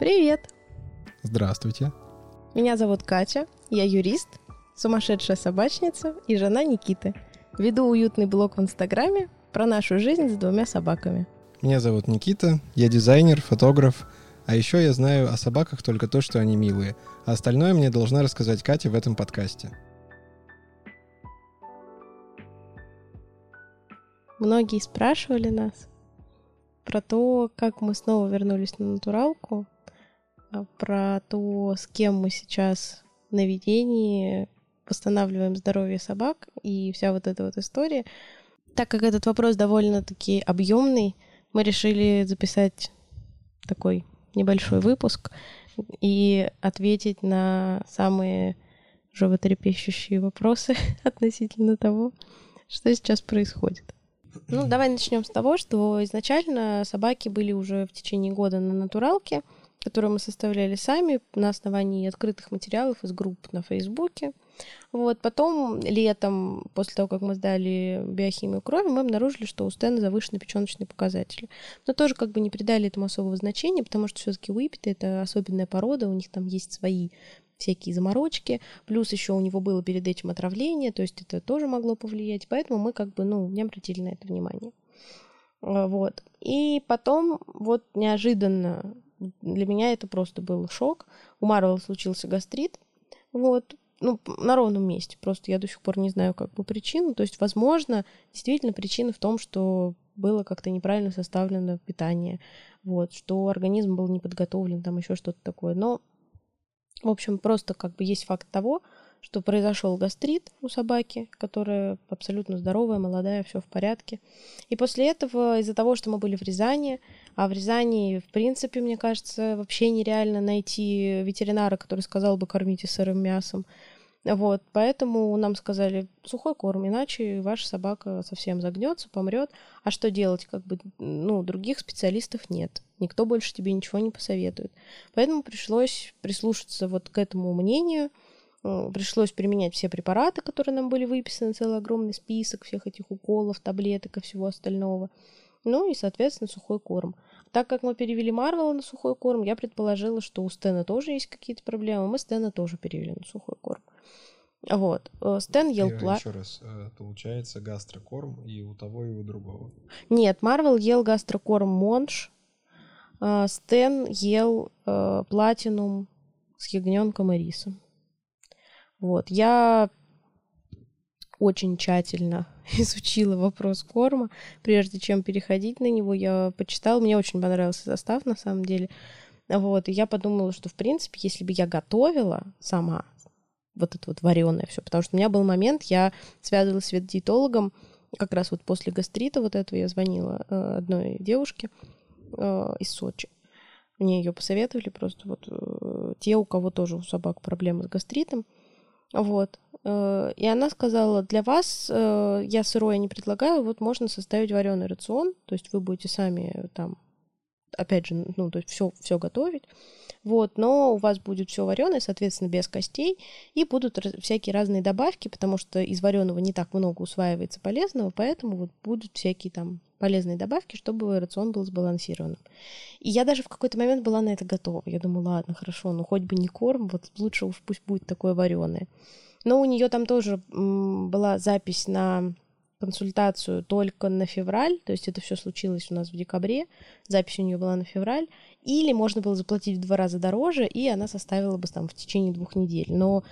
Привет! Здравствуйте. Меня зовут Катя, я юрист, сумасшедшая собачница и жена Никиты. Веду уютный блог в Инстаграме про нашу жизнь с двумя собаками. Меня зовут Никита, я дизайнер, фотограф, а еще я знаю о собаках только то, что они милые, а остальное мне должна рассказать Катя в этом подкасте. Многие спрашивали нас про то, как мы снова вернулись на натуралку, про то, с кем мы сейчас на ведении восстанавливаем здоровье собак и вся вот эта вот история. Так как этот вопрос довольно-таки объемный, мы решили записать такой небольшой выпуск и ответить на самые животрепещущие вопросы относительно того, что сейчас происходит. Ну, давай начнем с того, что изначально собаки были уже в течение года на натуралке, которую мы составляли сами на основании открытых материалов из групп на Фейсбуке. Вот, потом летом, после того, как мы сдали биохимию крови, мы обнаружили, что у Стэна завышены печеночные показатели. Но тоже как бы не придали этому особого значения, потому что все-таки выпиты это особенная порода, у них там есть свои всякие заморочки, плюс еще у него было перед этим отравление, то есть это тоже могло повлиять, поэтому мы как бы, ну, не обратили на это внимание. Вот. И потом вот неожиданно для меня это просто был шок. У Марвел случился гастрит. Вот. Ну, на ровном месте. Просто я до сих пор не знаю как бы причину. То есть, возможно, действительно причина в том, что было как-то неправильно составлено питание. Вот, что организм был не подготовлен, там еще что-то такое. Но в общем, просто как бы есть факт того, что произошел гастрит у собаки, которая абсолютно здоровая, молодая, все в порядке. И после этого, из-за того, что мы были в Рязани, а в Рязани, в принципе, мне кажется, вообще нереально найти ветеринара, который сказал бы кормите сырым мясом, вот, поэтому нам сказали сухой корм, иначе ваша собака совсем загнется, помрет. А что делать? Как бы, ну, других специалистов нет. Никто больше тебе ничего не посоветует. Поэтому пришлось прислушаться вот к этому мнению. Пришлось применять все препараты, которые нам были выписаны, целый огромный список всех этих уколов, таблеток и всего остального. Ну и, соответственно, сухой корм. Так как мы перевели Марвела на сухой корм, я предположила, что у Стена тоже есть какие-то проблемы. Мы Стена тоже перевели на сухой корм. Вот. Э, Стэн ел пла... Еще раз, э, получается гастрокорм и у того, и у другого. Нет, Марвел ел гастрокорм Монш, э, Стэн ел платинум с ягненком и рисом. Вот. Я очень тщательно изучила вопрос корма, прежде чем переходить на него. Я почитала, мне очень понравился состав на самом деле. Вот, и я подумала, что, в принципе, если бы я готовила сама вот это вот вареное все. Потому что у меня был момент, я связывалась с ветдиетологом, как раз вот после гастрита вот этого я звонила э, одной девушке э, из Сочи. Мне ее посоветовали просто вот э, те, у кого тоже у собак проблемы с гастритом. Вот. Э, и она сказала, для вас э, я сырое не предлагаю, вот можно составить вареный рацион, то есть вы будете сами там опять же, ну, то есть все, все готовить, вот, но у вас будет все вареное, соответственно, без костей, и будут всякие разные добавки, потому что из вареного не так много усваивается полезного, поэтому вот будут всякие там полезные добавки, чтобы рацион был сбалансированным. И я даже в какой-то момент была на это готова. Я думаю, ладно, хорошо, ну хоть бы не корм, вот лучше уж пусть будет такое вареное. Но у нее там тоже была запись на консультацию только на февраль, то есть это все случилось у нас в декабре, запись у нее была на февраль, или можно было заплатить в два раза дороже, и она составила бы там в течение двух недель. Но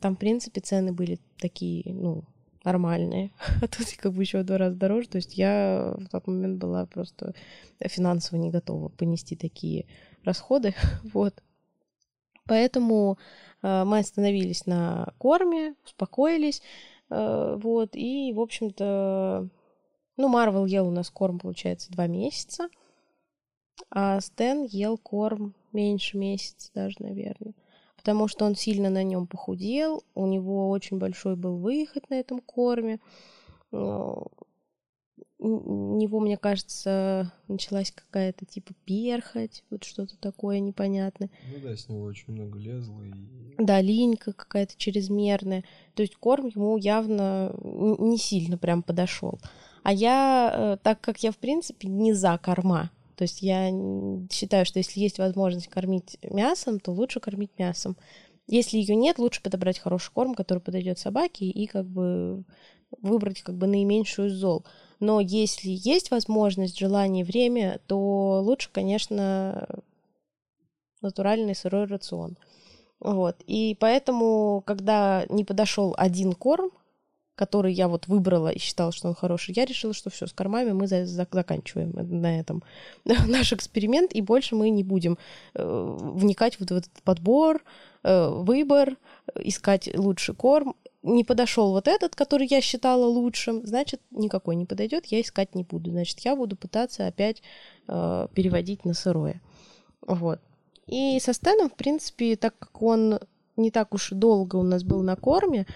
там, в принципе, цены были такие, ну, нормальные, а тут как бы еще в два раза дороже. То есть я в тот момент была просто финансово не готова понести такие расходы. вот. Поэтому э, мы остановились на корме, успокоились. Э, вот, и, в общем-то, ну, Марвел ел у нас корм, получается, два месяца, а Стэн ел корм меньше месяца даже, наверное, потому что он сильно на нем похудел, у него очень большой был выход на этом корме, него, мне кажется, началась какая-то типа перхоть, вот что-то такое непонятное. Ну да, с него очень много лезло. И... Да, линька какая-то чрезмерная. То есть корм ему явно не сильно прям подошел. А я, э, так как я, в принципе, не за корма, То есть я считаю, что если есть возможность кормить мясом, то лучше кормить мясом. Если ее нет, лучше подобрать хороший корм, который подойдет собаке, и как бы выбрать как бы наименьшую зол. Но если есть возможность, желание, время, то лучше, конечно, натуральный сырой рацион. Вот. И поэтому, когда не подошел один корм, который я вот выбрала и считала, что он хороший, я решила, что все, с кормами мы за за заканчиваем на этом наш эксперимент, и больше мы не будем э, вникать вот в этот подбор, э, выбор, искать лучший корм. Не подошел вот этот, который я считала лучшим, значит, никакой не подойдет, я искать не буду. Значит, я буду пытаться опять э, переводить на сырое. Вот. И со Стэном, в принципе, так как он не так уж и долго у нас был на корме,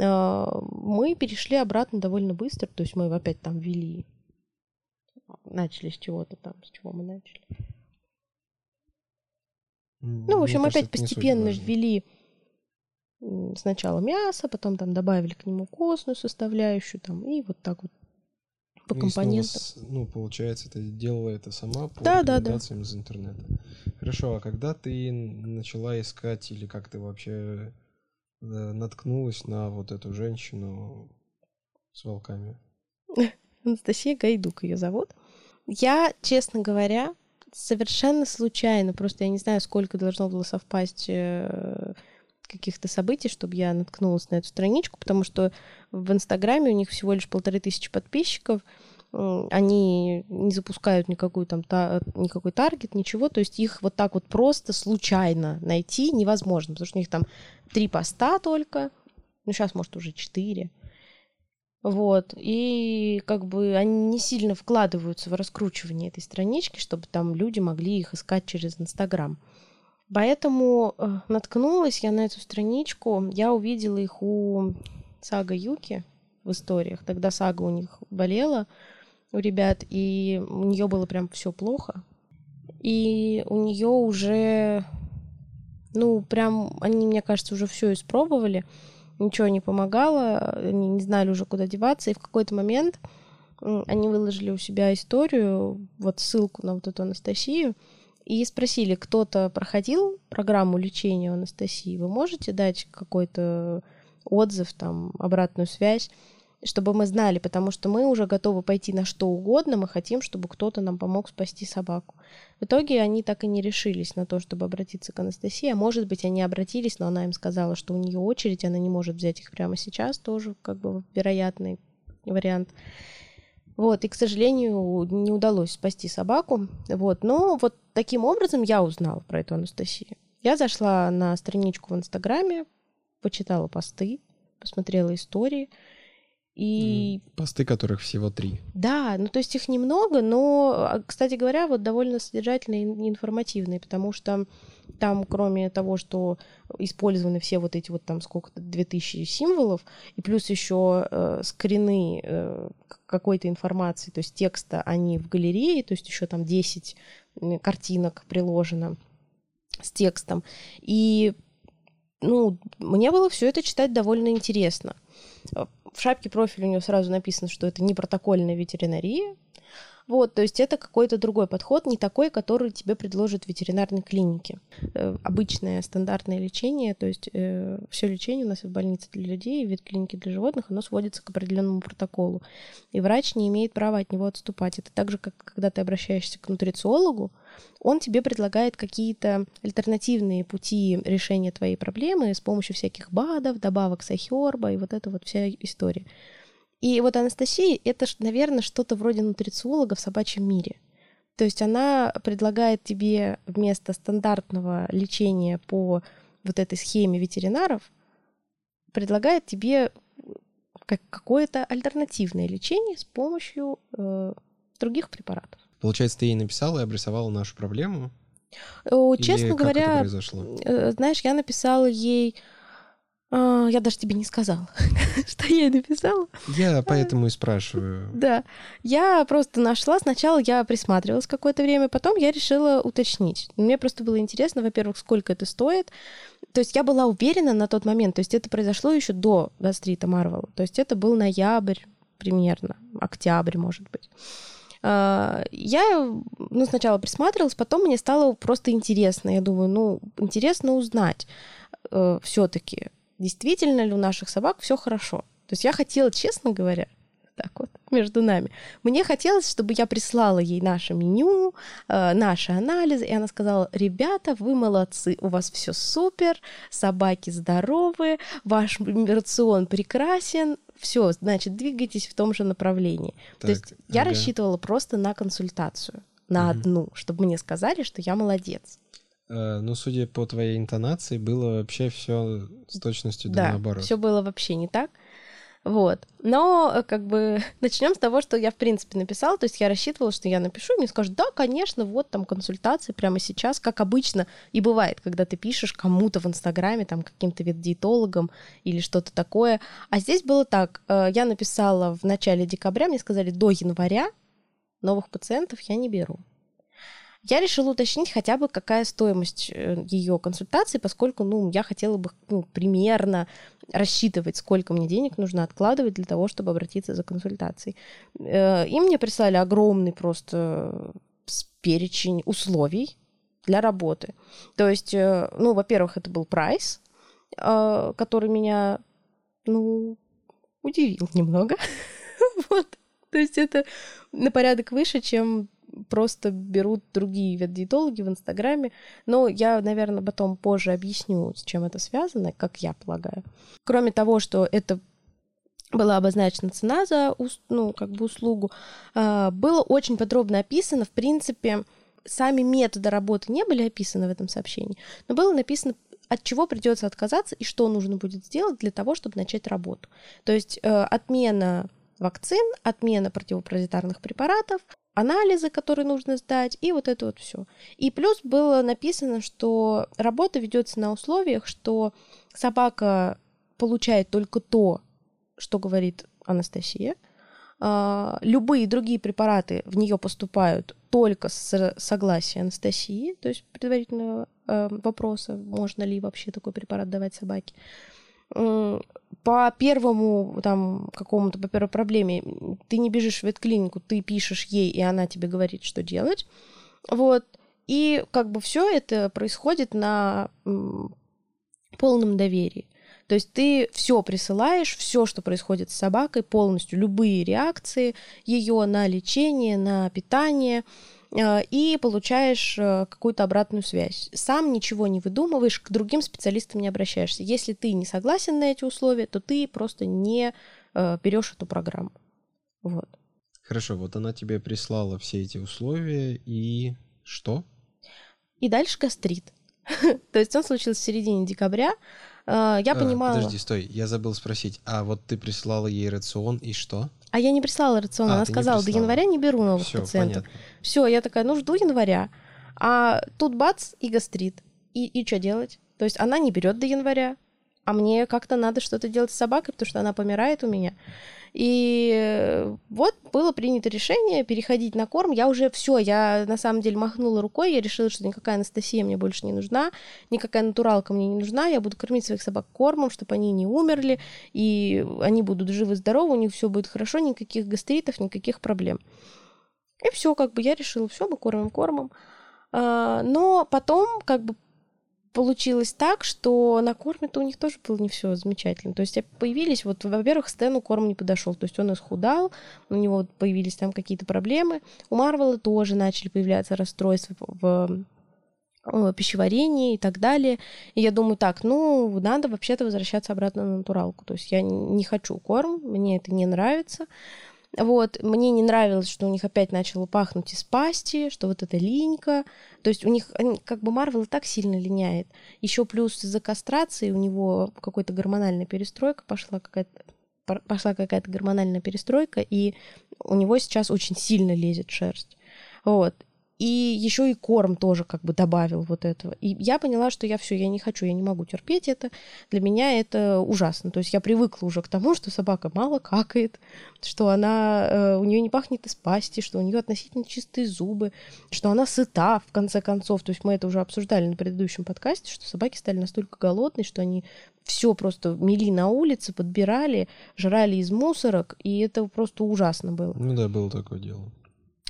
а, мы перешли обратно довольно быстро, то есть мы опять там ввели, начали с чего-то там, с чего мы начали. Ну, в общем, Мне опять кажется, постепенно ввели сначала мясо, потом там добавили к нему костную составляющую, там, и вот так вот по и компонентам. Снова, ну, получается, ты делала это сама по да, рекомендациям да, да. из интернета. Хорошо, а когда ты начала искать или как ты вообще наткнулась на вот эту женщину с волками? Анастасия Гайдук ее зовут. Я, честно говоря, совершенно случайно, просто я не знаю, сколько должно было совпасть э, каких-то событий, чтобы я наткнулась на эту страничку, потому что в Инстаграме у них всего лишь полторы тысячи подписчиков, они не запускают никакую там та, никакой таргет, ничего, то есть их вот так вот просто случайно найти невозможно, потому что у них там три поста только, ну сейчас может уже четыре, вот, и как бы они не сильно вкладываются в раскручивание этой странички, чтобы там люди могли их искать через Инстаграм. Поэтому э, наткнулась я на эту страничку, я увидела их у Сага Юки в историях. Тогда Сага у них болела, у ребят, и у нее было прям все плохо. И у нее уже, ну, прям, они, мне кажется, уже все испробовали, ничего не помогало, они не знали уже, куда деваться, и в какой-то момент они выложили у себя историю, вот ссылку на вот эту Анастасию, и спросили, кто-то проходил программу лечения Анастасии, вы можете дать какой-то отзыв, там, обратную связь? чтобы мы знали, потому что мы уже готовы пойти на что угодно, мы хотим, чтобы кто-то нам помог спасти собаку. В итоге они так и не решились на то, чтобы обратиться к Анастасии, а может быть, они обратились, но она им сказала, что у нее очередь, она не может взять их прямо сейчас, тоже как бы вероятный вариант. Вот, и, к сожалению, не удалось спасти собаку. Вот, но вот таким образом я узнала про эту Анастасию. Я зашла на страничку в Инстаграме, почитала посты, посмотрела истории, и... Посты, которых всего три. Да, ну то есть их немного, но, а, кстати говоря, вот довольно содержательные и информативные, потому что там, кроме того, что использованы все вот эти вот там сколько-то, 2000 символов, и плюс еще э, скрины э, какой-то информации, то есть текста, они в галерее, то есть еще там 10 картинок приложено с текстом. И ну, мне было все это читать довольно интересно. В шапке профиля у него сразу написано, что это не протокольная ветеринария. Вот, то есть это какой-то другой подход, не такой, который тебе предложат в ветеринарной клинике. Э, обычное стандартное лечение, то есть э, все лечение у нас в больнице для людей, в ветклинике для животных, оно сводится к определенному протоколу. И врач не имеет права от него отступать. Это так же, как когда ты обращаешься к нутрициологу, он тебе предлагает какие-то альтернативные пути решения твоей проблемы с помощью всяких БАДов, добавок сахерба и вот эта вот вся история. И вот Анастасия — это, наверное, что-то вроде нутрициолога в собачьем мире. То есть она предлагает тебе вместо стандартного лечения по вот этой схеме ветеринаров, предлагает тебе как какое-то альтернативное лечение с помощью э, других препаратов. Получается, ты ей написала и обрисовала нашу проблему? Честно Или говоря, э, знаешь, я написала ей я даже тебе не сказала, что я ей написала. Я поэтому и спрашиваю. Да. Я просто нашла. Сначала я присматривалась какое-то время, потом я решила уточнить. Мне просто было интересно, во-первых, сколько это стоит. То есть я была уверена на тот момент, то есть это произошло еще до гастрита Марвел. То есть это был ноябрь примерно, октябрь, может быть. А, я ну, сначала присматривалась, потом мне стало просто интересно. Я думаю, ну, интересно узнать э, все-таки, действительно ли у наших собак все хорошо. То есть я хотела, честно говоря, так вот, между нами. Мне хотелось, чтобы я прислала ей наше меню, э, наши анализы, и она сказала, ребята, вы молодцы, у вас все супер, собаки здоровые, ваш рацион прекрасен, все, значит, двигайтесь в том же направлении. Так, То есть ага. я рассчитывала просто на консультацию, на угу. одну, чтобы мне сказали, что я молодец. Э, ну, судя по твоей интонации, было вообще все с точностью да, наоборот. Все было вообще не так. Вот. Но э, как бы начнем с того, что я в принципе написала. То есть я рассчитывала, что я напишу, и мне скажут, да, конечно, вот там консультации прямо сейчас, как обычно и бывает, когда ты пишешь кому-то в Инстаграме, там каким-то ветдиетологом или что-то такое. А здесь было так, э, я написала в начале декабря, мне сказали, до января новых пациентов я не беру. Я решила уточнить хотя бы, какая стоимость э, ее консультации, поскольку, ну, я хотела бы ну, примерно рассчитывать, сколько мне денег нужно откладывать для того, чтобы обратиться за консультацией. Э, и мне прислали огромный просто перечень условий для работы. То есть, э, ну, во-первых, это был прайс, который меня, ну, удивил немного. вот. То есть это на порядок выше, чем просто берут другие ветдиетологи в Инстаграме. Но я, наверное, потом позже объясню, с чем это связано, как я полагаю. Кроме того, что это была обозначена цена за ну, как бы услугу, а, было очень подробно описано, в принципе, сами методы работы не были описаны в этом сообщении, но было написано, от чего придется отказаться и что нужно будет сделать для того, чтобы начать работу. То есть э, отмена вакцин, отмена противопаразитарных препаратов, анализы, которые нужно сдать, и вот это вот все. И плюс было написано, что работа ведется на условиях, что собака получает только то, что говорит Анастасия. А, любые другие препараты в нее поступают только с согласия Анастасии, то есть предварительного э, вопроса, можно ли вообще такой препарат давать собаке по первому там какому-то, по первой проблеме ты не бежишь в ветклинику, ты пишешь ей, и она тебе говорит, что делать. Вот. И как бы все это происходит на полном доверии. То есть ты все присылаешь, все, что происходит с собакой, полностью любые реакции ее на лечение, на питание, и получаешь э, какую-то обратную связь. Сам ничего не выдумываешь, к другим специалистам не обращаешься. Если ты не согласен на эти условия, то ты просто не э, берешь эту программу. Вот. Хорошо, вот она тебе прислала все эти условия, и что? И дальше гастрит. То есть он случился в середине декабря. Я а, понимала... Подожди, стой, я забыл спросить. А вот ты прислала ей рацион, и что? А я не прислала рацион, а, она сказала, до января не беру новых Всё, пациентов. Все, я такая, ну жду января. А тут бац, и гастрит. И, и что делать? То есть она не берет до января, а мне как-то надо что-то делать с собакой, потому что она помирает у меня. И вот было принято решение переходить на корм. Я уже все, я на самом деле махнула рукой, я решила, что никакая Анастасия мне больше не нужна, никакая натуралка мне не нужна, я буду кормить своих собак кормом, чтобы они не умерли, и они будут живы-здоровы, у них все будет хорошо, никаких гастритов, никаких проблем. И все, как бы я решила, все, мы кормим кормом. А, но потом, как бы получилось так, что на корме у них тоже было не все замечательно. То есть появились, вот, во-первых, Стэну корм не подошел, то есть он исхудал, у него появились там какие-то проблемы. У Марвела тоже начали появляться расстройства в пищеварении и так далее. И я думаю, так, ну, надо вообще-то возвращаться обратно на натуралку. То есть я не хочу корм, мне это не нравится. Вот, мне не нравилось, что у них опять начало пахнуть из пасти, что вот эта линька. То есть у них, они, как бы Марвел и так сильно линяет. Еще плюс из-за кастрации у него какой-то гормональная перестройка пошла какая-то пошла какая-то гормональная перестройка, и у него сейчас очень сильно лезет шерсть. Вот. И еще и корм тоже как бы добавил вот этого. И я поняла, что я все, я не хочу, я не могу терпеть это. Для меня это ужасно. То есть я привыкла уже к тому, что собака мало какает, что она, э, у нее не пахнет из пасти, что у нее относительно чистые зубы, что она сыта, в конце концов. То есть мы это уже обсуждали на предыдущем подкасте, что собаки стали настолько голодные, что они все просто мели на улице, подбирали, жрали из мусорок, и это просто ужасно было. Ну да, было такое дело.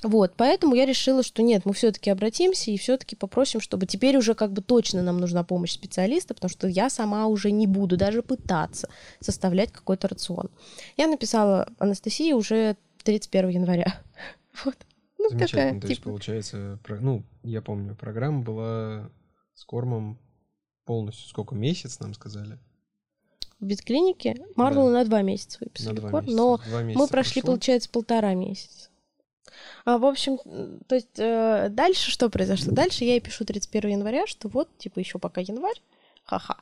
Вот, поэтому я решила, что нет, мы все-таки обратимся и все-таки попросим, чтобы теперь уже как бы точно нам нужна помощь специалиста, потому что я сама уже не буду даже пытаться составлять какой-то рацион. Я написала Анастасии уже 31 января. Вот. Ну, Замечательно. Такая, То типа... есть, получается, про... ну, я помню, программа была с кормом полностью сколько? Месяц нам сказали? В ветклинике Марвел да. на два месяца выписали на два корм, месяца. но два месяца мы прошли, прошло. получается, полтора месяца. А, в общем, то есть э, дальше что произошло? Дальше я ей пишу 31 января, что вот, типа, еще пока январь, ха-ха.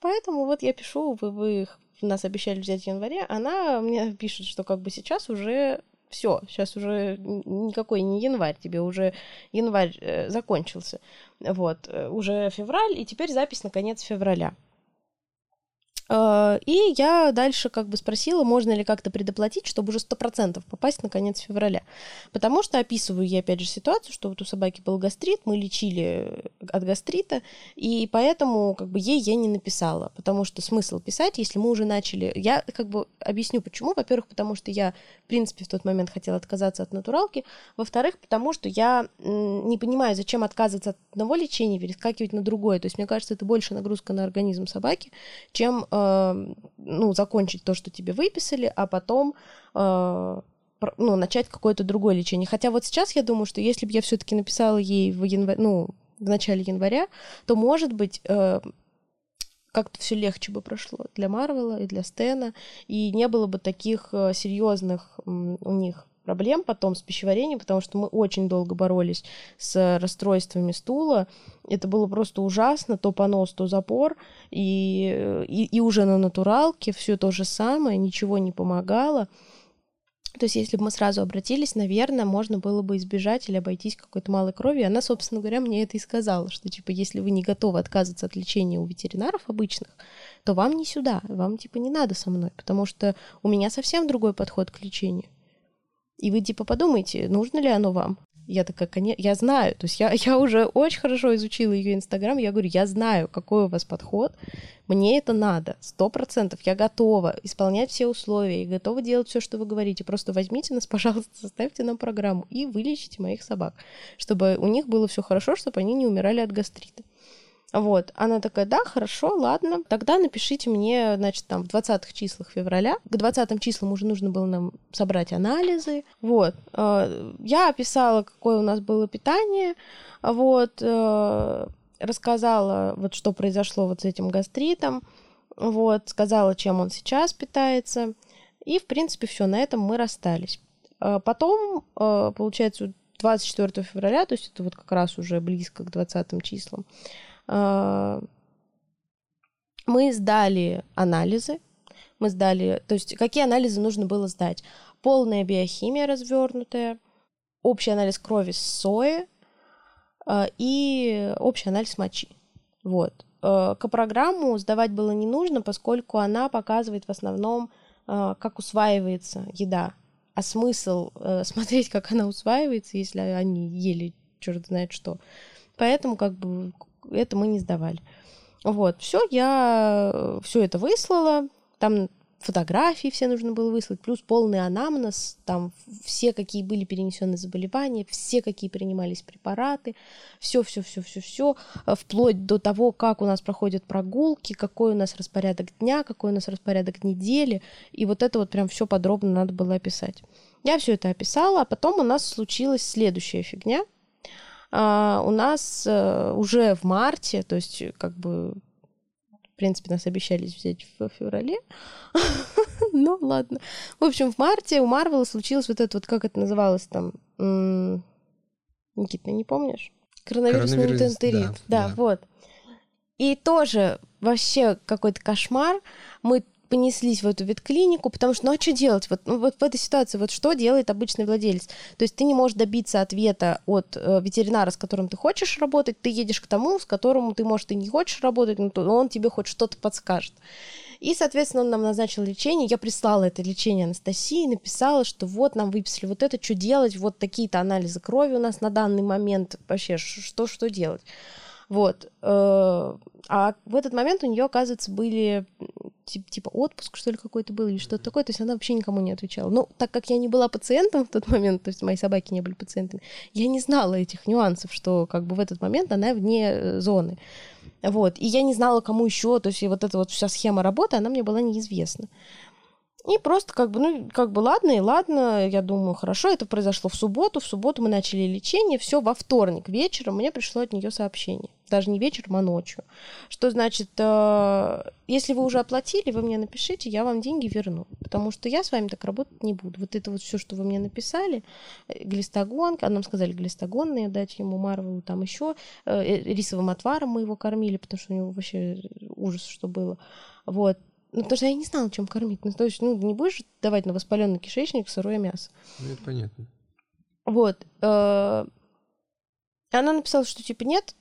Поэтому вот я пишу, вы, вы нас обещали взять в январе, она мне пишет, что как бы сейчас уже все, сейчас уже никакой не январь, тебе уже январь э, закончился, вот, э, уже февраль, и теперь запись на конец февраля. Э, и я дальше как бы спросила, можно ли как-то предоплатить, чтобы уже 100% попасть на конец февраля. Потому что описываю я опять же ситуацию, что вот у собаки был гастрит, мы лечили от гастрита, и поэтому как бы ей я не написала. Потому что смысл писать, если мы уже начали... Я как бы объясню почему. Во-первых, потому что я, в принципе, в тот момент хотела отказаться от натуралки. Во-вторых, потому что я не понимаю, зачем отказываться от одного лечения перескакивать на другое. То есть мне кажется, это больше нагрузка на организм собаки, чем э, ну, закончить то, что тебе выписали, а потом э, ну, начать какое-то другое лечение. Хотя вот сейчас я думаю, что если бы я все-таки написала ей в январе, ну, в начале января, то, может быть, э, как-то все легче бы прошло для Марвела и для Стена, и не было бы таких э, серьезных у них проблем потом с пищеварением, потому что мы очень долго боролись с расстройствами стула. Это было просто ужасно, то понос, то запор, и, и, и уже на натуралке все то же самое, ничего не помогало. То есть, если бы мы сразу обратились, наверное, можно было бы избежать или обойтись какой-то малой крови. Она, собственно говоря, мне это и сказала, что, типа, если вы не готовы отказываться от лечения у ветеринаров обычных, то вам не сюда, вам, типа, не надо со мной, потому что у меня совсем другой подход к лечению. И вы типа подумайте, нужно ли оно вам. Я такая, конечно, я знаю, то есть я, я уже очень хорошо изучила ее Инстаграм, я говорю, я знаю, какой у вас подход, мне это надо, сто процентов, я готова исполнять все условия и готова делать все, что вы говорите, просто возьмите нас, пожалуйста, составьте нам программу и вылечите моих собак, чтобы у них было все хорошо, чтобы они не умирали от гастрита. Вот. Она такая, да, хорошо, ладно. Тогда напишите мне, значит, там, в 20-х числах февраля. К 20 числам уже нужно было нам собрать анализы. Вот. Э, я описала, какое у нас было питание. Вот. Э, рассказала, вот что произошло вот с этим гастритом. Вот. Сказала, чем он сейчас питается. И, в принципе, все, на этом мы расстались. Э, потом, получается, 24 февраля, то есть это вот как раз уже близко к 20 числам, мы сдали анализы, мы сдали, то есть какие анализы нужно было сдать? Полная биохимия развернутая, общий анализ крови с сои а, и общий анализ мочи. Вот. А, К программу сдавать было не нужно, поскольку она показывает в основном, как усваивается еда. А смысл э, смотреть, как она усваивается, если они ели черт знает что. Поэтому как бы это мы не сдавали. Вот, все, я э, все это выслала, там фотографии все нужно было выслать, плюс полный анамнез, там все, какие были перенесены заболевания, все, какие принимались препараты, все, все, все, все, все, вплоть до того, как у нас проходят прогулки, какой у нас распорядок дня, какой у нас распорядок недели, и вот это вот прям все подробно надо было описать. Я все это описала, а потом у нас случилась следующая фигня – у нас э, уже в марте, то есть как бы в принципе, нас обещались взять в феврале. ну, ладно. В общем, в марте у Марвела случилось вот это вот, как это называлось там? Никита, не помнишь? Коронавирусный Коронавирус, да, да, вот. И тоже вообще какой-то кошмар. Мы понеслись в эту ветклинику, потому что, ну а что делать? Вот, ну, вот в этой ситуации, вот что делает обычный владелец? То есть ты не можешь добиться ответа от э, ветеринара, с которым ты хочешь работать, ты едешь к тому, с которым ты, может, и не хочешь работать, но он тебе хоть что-то подскажет. И, соответственно, он нам назначил лечение. Я прислала это лечение Анастасии, написала, что вот нам выписали вот это, что делать, вот такие-то анализы крови у нас на данный момент, вообще, что, что делать. Вот. Э, а в этот момент у нее, оказывается, были типа, отпуск, что ли, какой-то был, или что-то такое, то есть она вообще никому не отвечала. Но так как я не была пациентом в тот момент, то есть мои собаки не были пациентами, я не знала этих нюансов, что как бы в этот момент она вне э, зоны. Вот. И я не знала, кому еще, то есть вот эта вот вся схема работы, она мне была неизвестна. И просто как бы, ну, как бы ладно и ладно, я думаю, хорошо, это произошло в субботу, в субботу мы начали лечение, все во вторник вечером мне пришло от нее сообщение, даже не вечером, а ночью, что значит, э, если вы уже оплатили, вы мне напишите, я вам деньги верну, потому что я с вами так работать не буду. Вот это вот все, что вы мне написали, э, глистогон, а нам сказали глистогонные дать ему Марвелу, там еще э, рисовым отваром мы его кормили, потому что у него вообще ужас, что было. Вот, ну, потому что я не знала, чем кормить. Ну, то есть, ну, не будешь давать на воспаленный кишечник сырое мясо. Ну, это понятно. Вот. Э, она написала, что типа нет,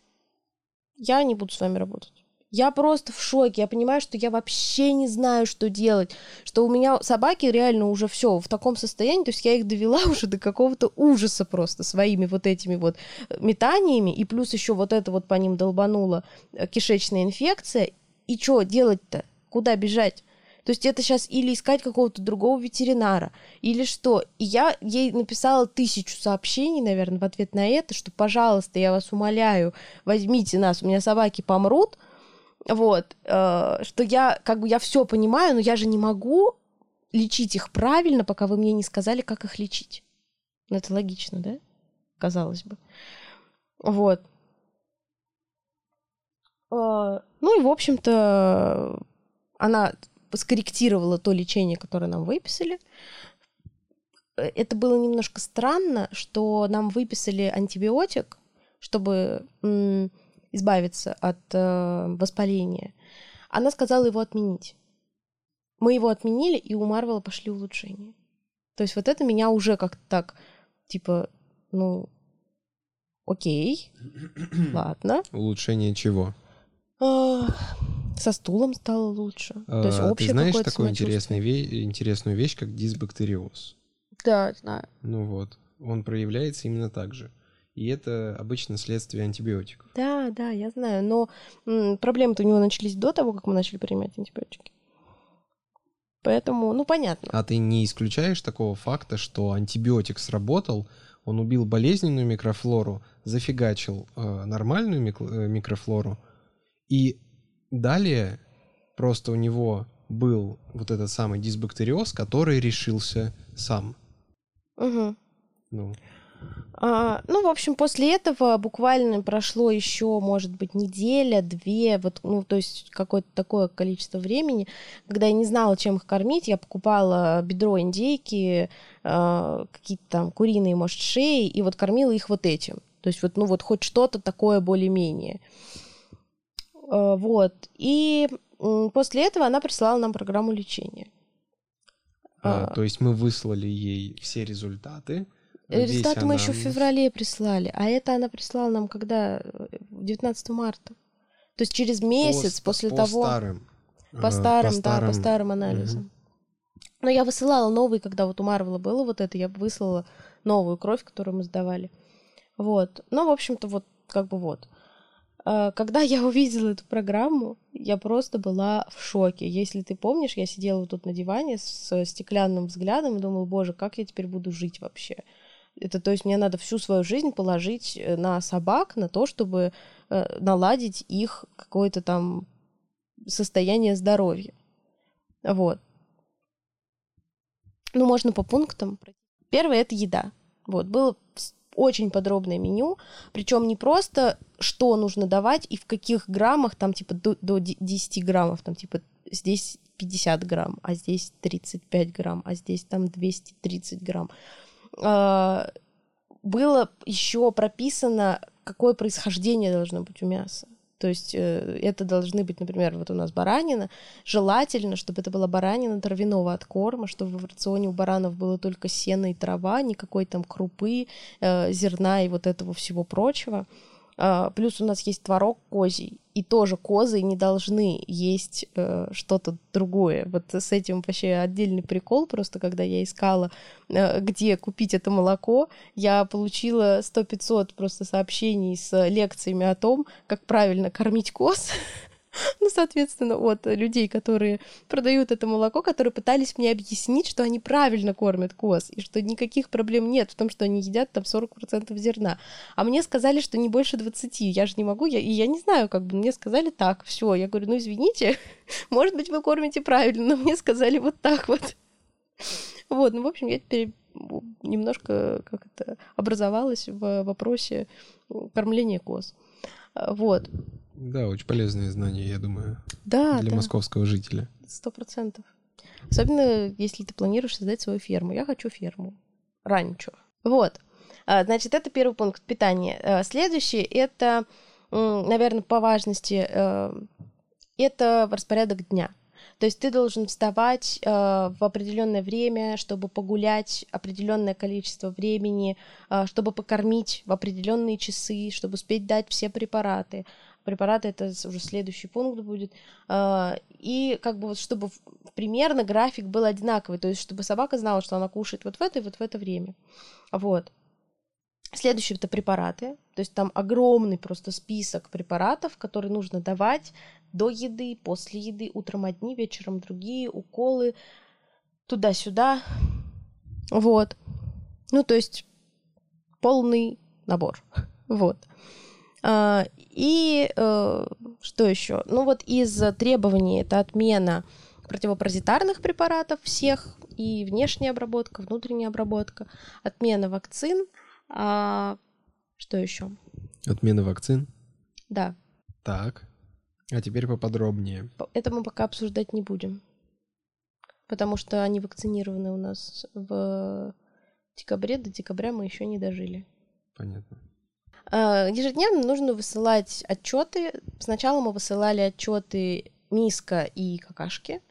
я не буду с вами работать. Я просто в шоке. Я понимаю, что я вообще не знаю, что делать. Что у меня собаки реально уже все в таком состоянии. То есть я их довела уже до какого-то ужаса просто своими вот этими вот метаниями. И плюс еще вот это вот по ним долбанула э, кишечная инфекция. И что делать-то? Куда бежать? То есть это сейчас или искать какого-то другого ветеринара, или что. И я ей написала тысячу сообщений, наверное, в ответ на это, что, пожалуйста, я вас умоляю, возьмите нас, у меня собаки помрут. Вот, э, что я, как бы, я все понимаю, но я же не могу лечить их правильно, пока вы мне не сказали, как их лечить. Ну, это логично, да? Казалось бы. Вот. Э, ну и, в общем-то, она скорректировала то лечение, которое нам выписали. Это было немножко странно, что нам выписали антибиотик, чтобы избавиться от э, воспаления. Она сказала его отменить. Мы его отменили, и у Марвела пошли улучшения. То есть вот это меня уже как-то так, типа, ну, окей, ладно. Улучшение чего? А, со стулом стало лучше. А, То есть общее Ты знаешь такую интересную, ве- интересную вещь, как дисбактериоз? Да, знаю. Ну вот, он проявляется именно так же. И это обычно следствие антибиотиков. Да, да, я знаю. Но проблемы-то у него начались до того, как мы начали принимать антибиотики. Поэтому, ну, понятно. А ты не исключаешь такого факта, что антибиотик сработал, он убил болезненную микрофлору, зафигачил э, нормальную мик- э, микрофлору, и Далее просто у него был вот этот самый дисбактериоз, который решился сам. Угу. Ну. А, ну, в общем, после этого буквально прошло еще, может быть, неделя, две, вот, ну, то есть какое-то такое количество времени, когда я не знала, чем их кормить, я покупала бедро индейки, э, какие-то там куриные, может, шеи, и вот кормила их вот этим. То есть вот, ну, вот хоть что-то такое более-менее. Э, вот. И после этого она прислала нам программу лечения. А, а, то есть мы выслали ей все результаты. Результаты мы еще в феврале прислали, а это она прислала нам когда? 19 марта. То есть через месяц по, после по того... Старым. По э, старым. По старым, да, по старым анализам. Угу. Но я высылала новый, когда вот у Марвела было вот это, я выслала новую кровь, которую мы сдавали. Вот. Ну, в общем-то, вот как бы вот. А, когда я увидела эту программу, я просто была в шоке. Если ты помнишь, я сидела вот тут на диване с стеклянным взглядом и думала, боже, как я теперь буду жить вообще? Это, то есть мне надо всю свою жизнь положить э, на собак, на то, чтобы э, наладить их какое-то там состояние здоровья. Вот. Ну, можно по пунктам. Первое — это еда. Вот, было очень подробное меню, причем не просто что нужно давать и в каких граммах, там типа до, до 10 граммов, там типа здесь 50 грамм, а здесь 35 грамм, а здесь там 230 грамм. А, было еще прописано, какое происхождение должно быть у мяса. То есть э, это должны быть, например, вот у нас баранина. Желательно, чтобы это была баранина травяного откорма, чтобы в рационе у баранов было только сено и трава, никакой там крупы, э, зерна и вот этого всего прочего. А, плюс у нас есть творог козий, и тоже козы не должны есть э, что-то другое. Вот с этим вообще отдельный прикол, просто когда я искала, э, где купить это молоко, я получила 100-500 просто сообщений с лекциями о том, как правильно кормить коз. Ну, соответственно, от людей, которые продают это молоко, которые пытались мне объяснить, что они правильно кормят коз, и что никаких проблем нет в том, что они едят там 40% зерна. А мне сказали, что не больше 20. Я же не могу, я, и я не знаю, как бы мне сказали так, все. Я говорю, ну извините, может быть, вы кормите правильно, но мне сказали вот так вот. Вот, ну, в общем, я теперь немножко как это образовалась в вопросе кормления коз. А, вот. Да, очень полезные знания, я думаю. Да, Для да. московского жителя. Сто процентов. Особенно, если ты планируешь создать свою ферму. Я хочу ферму. Ранчо. Вот. А, значит, это первый пункт питания. А, следующий — это, наверное, по важности, э, это распорядок дня. То есть ты должен вставать э, в определенное время, чтобы погулять определенное количество времени, э, чтобы покормить в определенные часы, чтобы успеть дать все препараты. Препараты это уже следующий пункт будет. Э, и как бы вот чтобы примерно график был одинаковый, то есть чтобы собака знала, что она кушает вот в это и вот в это время. Вот. Следующее это препараты, то есть там огромный просто список препаратов, которые нужно давать до еды, после еды, утром одни, вечером другие, уколы, туда-сюда. Вот. Ну, то есть полный набор. Вот. А, и э, что еще? Ну, вот из требований это отмена противопаразитарных препаратов всех, и внешняя обработка, внутренняя обработка, отмена вакцин. А, что еще? Отмена вакцин? Да. Так. А теперь поподробнее. Это мы пока обсуждать не будем. Потому что они вакцинированы у нас в декабре. До декабря мы еще не дожили. Понятно. А, ежедневно нужно высылать отчеты. Сначала мы высылали отчеты Миска и Какашки.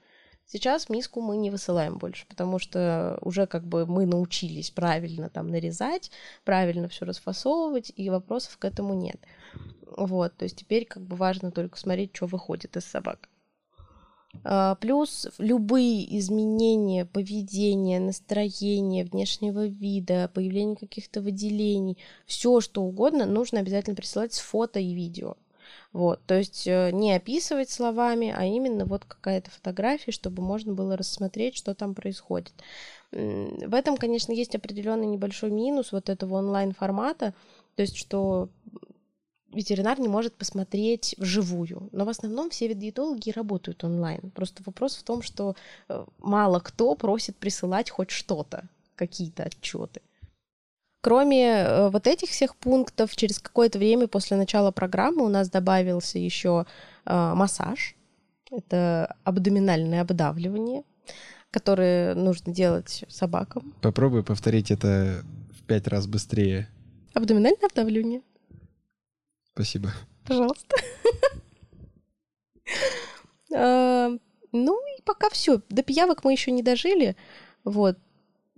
Сейчас миску мы не высылаем больше, потому что уже как бы мы научились правильно там нарезать, правильно все расфасовывать, и вопросов к этому нет. Вот, то есть теперь как бы важно только смотреть, что выходит из собак. А, плюс любые изменения поведения, настроения, внешнего вида, появление каких-то выделений, все что угодно нужно обязательно присылать с фото и видео. Вот, то есть э, не описывать словами, а именно вот какая-то фотография, чтобы можно было рассмотреть, что там происходит. В этом, конечно, есть определенный небольшой минус вот этого онлайн-формата, то есть что ветеринар не может посмотреть вживую. Но в основном все диетологи работают онлайн. Просто вопрос в том, что э, мало кто просит присылать хоть что-то, какие-то отчеты. Кроме э, вот этих всех пунктов, через какое-то время после начала программы у нас добавился еще э, массаж. Это абдоминальное обдавливание, которое нужно делать собакам. Попробуй повторить это в пять раз быстрее. Абдоминальное обдавливание. Спасибо. Пожалуйста. А, ну и пока все. До пиявок мы еще не дожили. Вот.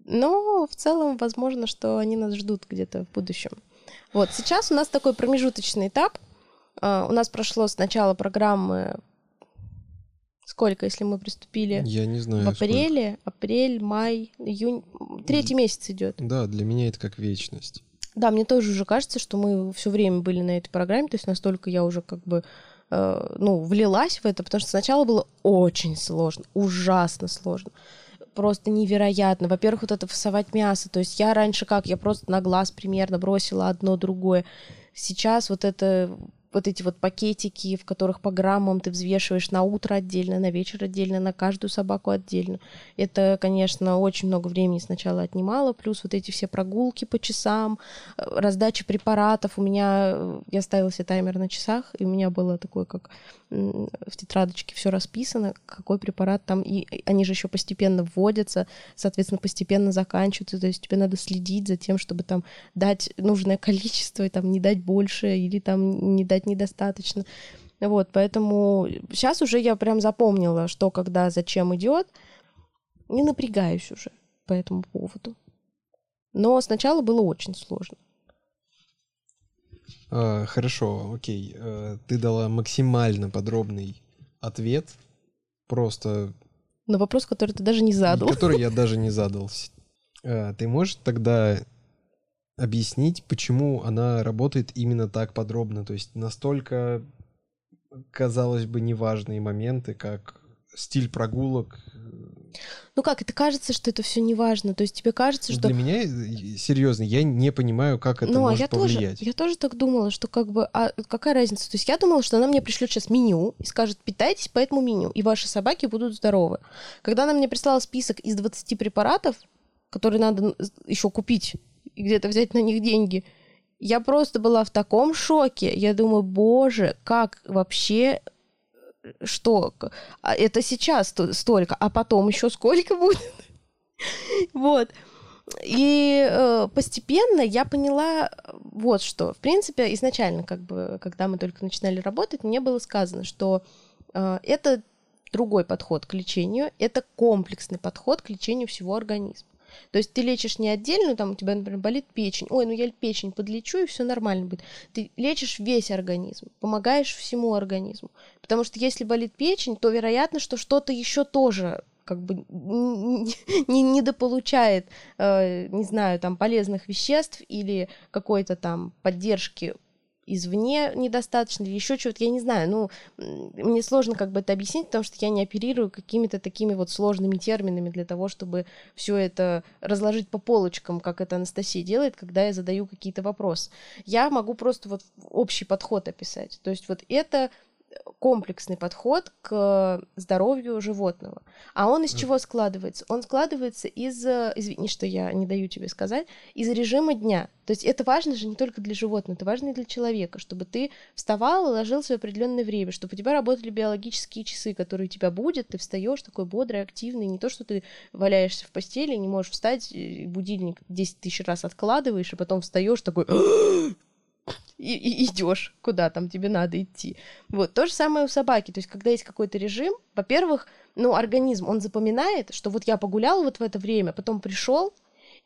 Но в целом, возможно, что они нас ждут где-то в будущем. Вот, сейчас у нас такой промежуточный этап. Uh, у нас прошло с начала программы сколько, если мы приступили? Я не знаю. В апреле, сколько. апрель, май, июнь, третий месяц идет. Да, для меня это как вечность. Да, мне тоже уже кажется, что мы все время были на этой программе, то есть настолько я уже как бы э, ну, влилась в это, потому что сначала было очень сложно, ужасно сложно просто невероятно. Во-первых, вот это фасовать мясо. То есть я раньше как, я просто на глаз примерно бросила одно другое. Сейчас вот это вот эти вот пакетики, в которых по граммам ты взвешиваешь на утро отдельно, на вечер отдельно, на каждую собаку отдельно. Это, конечно, очень много времени сначала отнимало, плюс вот эти все прогулки по часам, э, раздача препаратов. У меня, э, я ставила себе таймер на часах, и у меня было такое, как в тетрадочке все расписано, какой препарат там, и они же еще постепенно вводятся, соответственно, постепенно заканчиваются, то есть тебе надо следить за тем, чтобы там дать нужное количество, и там не дать больше, или там не дать недостаточно. Вот, поэтому сейчас уже я прям запомнила, что, когда, зачем идет, не напрягаюсь уже по этому поводу. Но сначала было очень сложно. А, хорошо, окей. А, ты дала максимально подробный ответ. Просто... На вопрос, который ты даже не задал. Который я даже не задал. А, ты можешь тогда объяснить, почему она работает именно так подробно? То есть настолько казалось бы, неважные моменты, как стиль прогулок. Ну как, это кажется, что это все не важно. То есть тебе кажется, что... Для меня, э, серьезно, я не понимаю, как это ну, а может я повлиять. Тоже, я тоже так думала, что как бы, а какая разница? То есть я думала, что она мне пришлет сейчас меню и скажет, питайтесь по этому меню, и ваши собаки будут здоровы. Когда она мне прислала список из 20 препаратов, которые надо еще купить и где-то взять на них деньги, я просто была в таком шоке. Я думаю, боже, как вообще что а это сейчас столько, а потом еще сколько будет? вот. И э, постепенно я поняла вот что. В принципе, изначально, как бы, когда мы только начинали работать, мне было сказано, что э, это другой подход к лечению, это комплексный подход к лечению всего организма. То есть ты лечишь не отдельно, там у тебя, например, болит печень, ой, ну я печень подлечу, и все нормально будет. Ты лечишь весь организм, помогаешь всему организму. Потому что если болит печень, то вероятно, что что-то еще тоже как бы не недополучает, э, не знаю, там полезных веществ или какой-то там поддержки извне недостаточно или еще чего-то, я не знаю, ну, мне сложно как бы это объяснить, потому что я не оперирую какими-то такими вот сложными терминами для того, чтобы все это разложить по полочкам, как это Анастасия делает, когда я задаю какие-то вопросы. Я могу просто вот общий подход описать. То есть вот это комплексный подход к здоровью животного. А он из чего складывается? Он складывается из, извини, что я не даю тебе сказать, из режима дня. То есть это важно же не только для животного, это важно и для человека, чтобы ты вставал и ложился в определенное время, чтобы у тебя работали биологические часы, которые у тебя будет, ты встаешь такой бодрый, активный, не то, что ты валяешься в постели, не можешь встать, будильник 10 тысяч раз откладываешь, и потом встаешь такой и, и идешь, куда там тебе надо идти. Вот, то же самое у собаки. То есть, когда есть какой-то режим, во-первых, ну, организм, он запоминает, что вот я погулял вот в это время, потом пришел,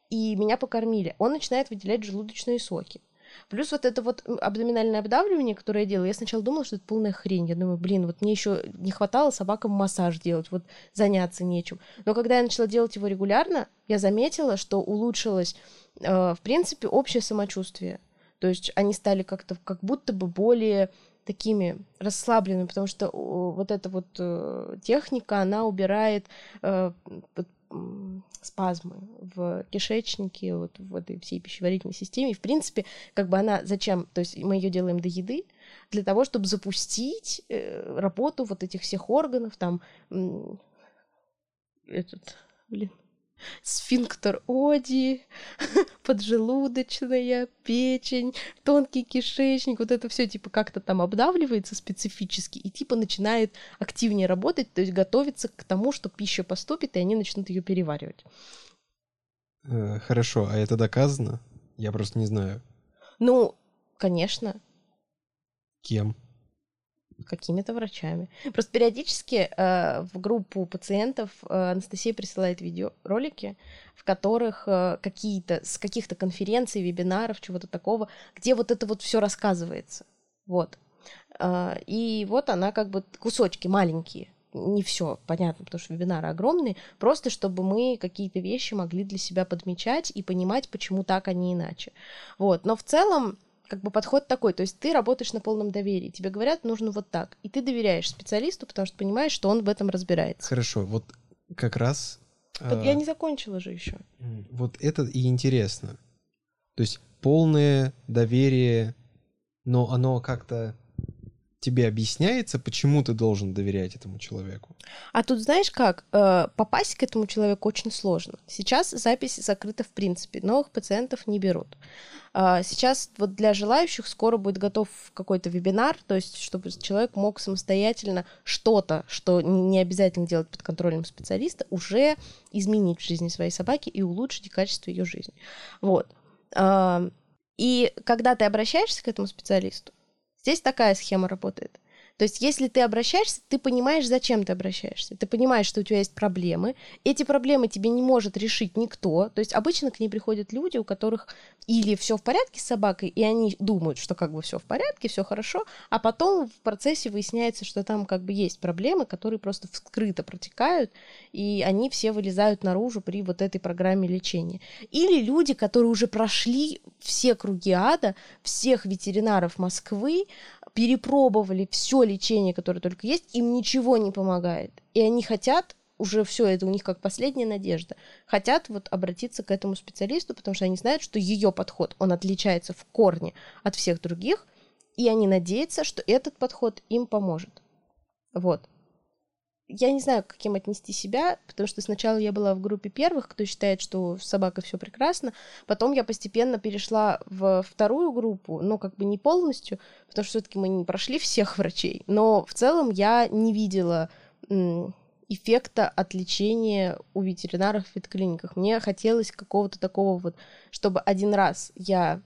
и меня покормили. Он начинает выделять желудочные соки. Плюс вот это вот абдоминальное обдавливание, которое я делаю, я сначала думала, что это полная хрень. Я думаю, блин, вот мне еще не хватало собакам массаж делать, вот заняться нечем. Но когда я начала делать его регулярно, я заметила, что улучшилось, э, в принципе, общее самочувствие. То есть они стали как-то как будто бы более такими расслабленными, потому что вот эта вот э, техника, она убирает э, спазмы в кишечнике, вот в этой всей пищеварительной системе. И, в принципе, как бы она зачем? То есть мы ее делаем до еды, для того, чтобы запустить э, работу вот этих всех органов, там, этот, блин, сфинктер Оди, поджелудочная, печень, тонкий кишечник, вот это все типа как-то там обдавливается специфически и типа начинает активнее работать, то есть готовиться к тому, что пища поступит, и они начнут ее переваривать. Э, хорошо, а это доказано? Я просто не знаю. Ну, конечно. Кем? Какими-то врачами. Просто периодически э, в группу пациентов э, Анастасия присылает видеоролики, в которых э, какие-то с каких-то конференций, вебинаров, чего-то такого, где вот это вот все рассказывается. Вот. Э, и вот она как бы кусочки маленькие. Не все, понятно, потому что вебинары огромные, просто чтобы мы какие-то вещи могли для себя подмечать и понимать, почему так, а не иначе. Вот. Но в целом как бы подход такой, то есть ты работаешь на полном доверии, тебе говорят, нужно вот так, и ты доверяешь специалисту, потому что понимаешь, что он в этом разбирается. Хорошо, вот как раз... Так а... я не закончила же еще. Вот это и интересно. То есть полное доверие, но оно как-то тебе объясняется, почему ты должен доверять этому человеку? А тут знаешь как, э, попасть к этому человеку очень сложно. Сейчас запись закрыта в принципе, новых пациентов не берут. А, сейчас вот для желающих скоро будет готов какой-то вебинар, то есть чтобы человек мог самостоятельно что-то, что не обязательно делать под контролем специалиста, уже изменить в жизни своей собаки и улучшить качество ее жизни. Вот. А, и когда ты обращаешься к этому специалисту, Здесь такая схема работает. То есть, если ты обращаешься, ты понимаешь, зачем ты обращаешься. Ты понимаешь, что у тебя есть проблемы. Эти проблемы тебе не может решить никто. То есть, обычно к ней приходят люди, у которых или все в порядке с собакой, и они думают, что как бы все в порядке, все хорошо, а потом в процессе выясняется, что там как бы есть проблемы, которые просто вскрыто протекают, и они все вылезают наружу при вот этой программе лечения. Или люди, которые уже прошли все круги ада, всех ветеринаров Москвы, перепробовали все лечение, которое только есть, им ничего не помогает. И они хотят уже все это у них как последняя надежда. Хотят вот обратиться к этому специалисту, потому что они знают, что ее подход, он отличается в корне от всех других, и они надеются, что этот подход им поможет. Вот я не знаю, каким отнести себя, потому что сначала я была в группе первых, кто считает, что с собакой все прекрасно, потом я постепенно перешла в вторую группу, но как бы не полностью, потому что все-таки мы не прошли всех врачей, но в целом я не видела эффекта от лечения у ветеринаров в ветклиниках. Мне хотелось какого-то такого вот, чтобы один раз я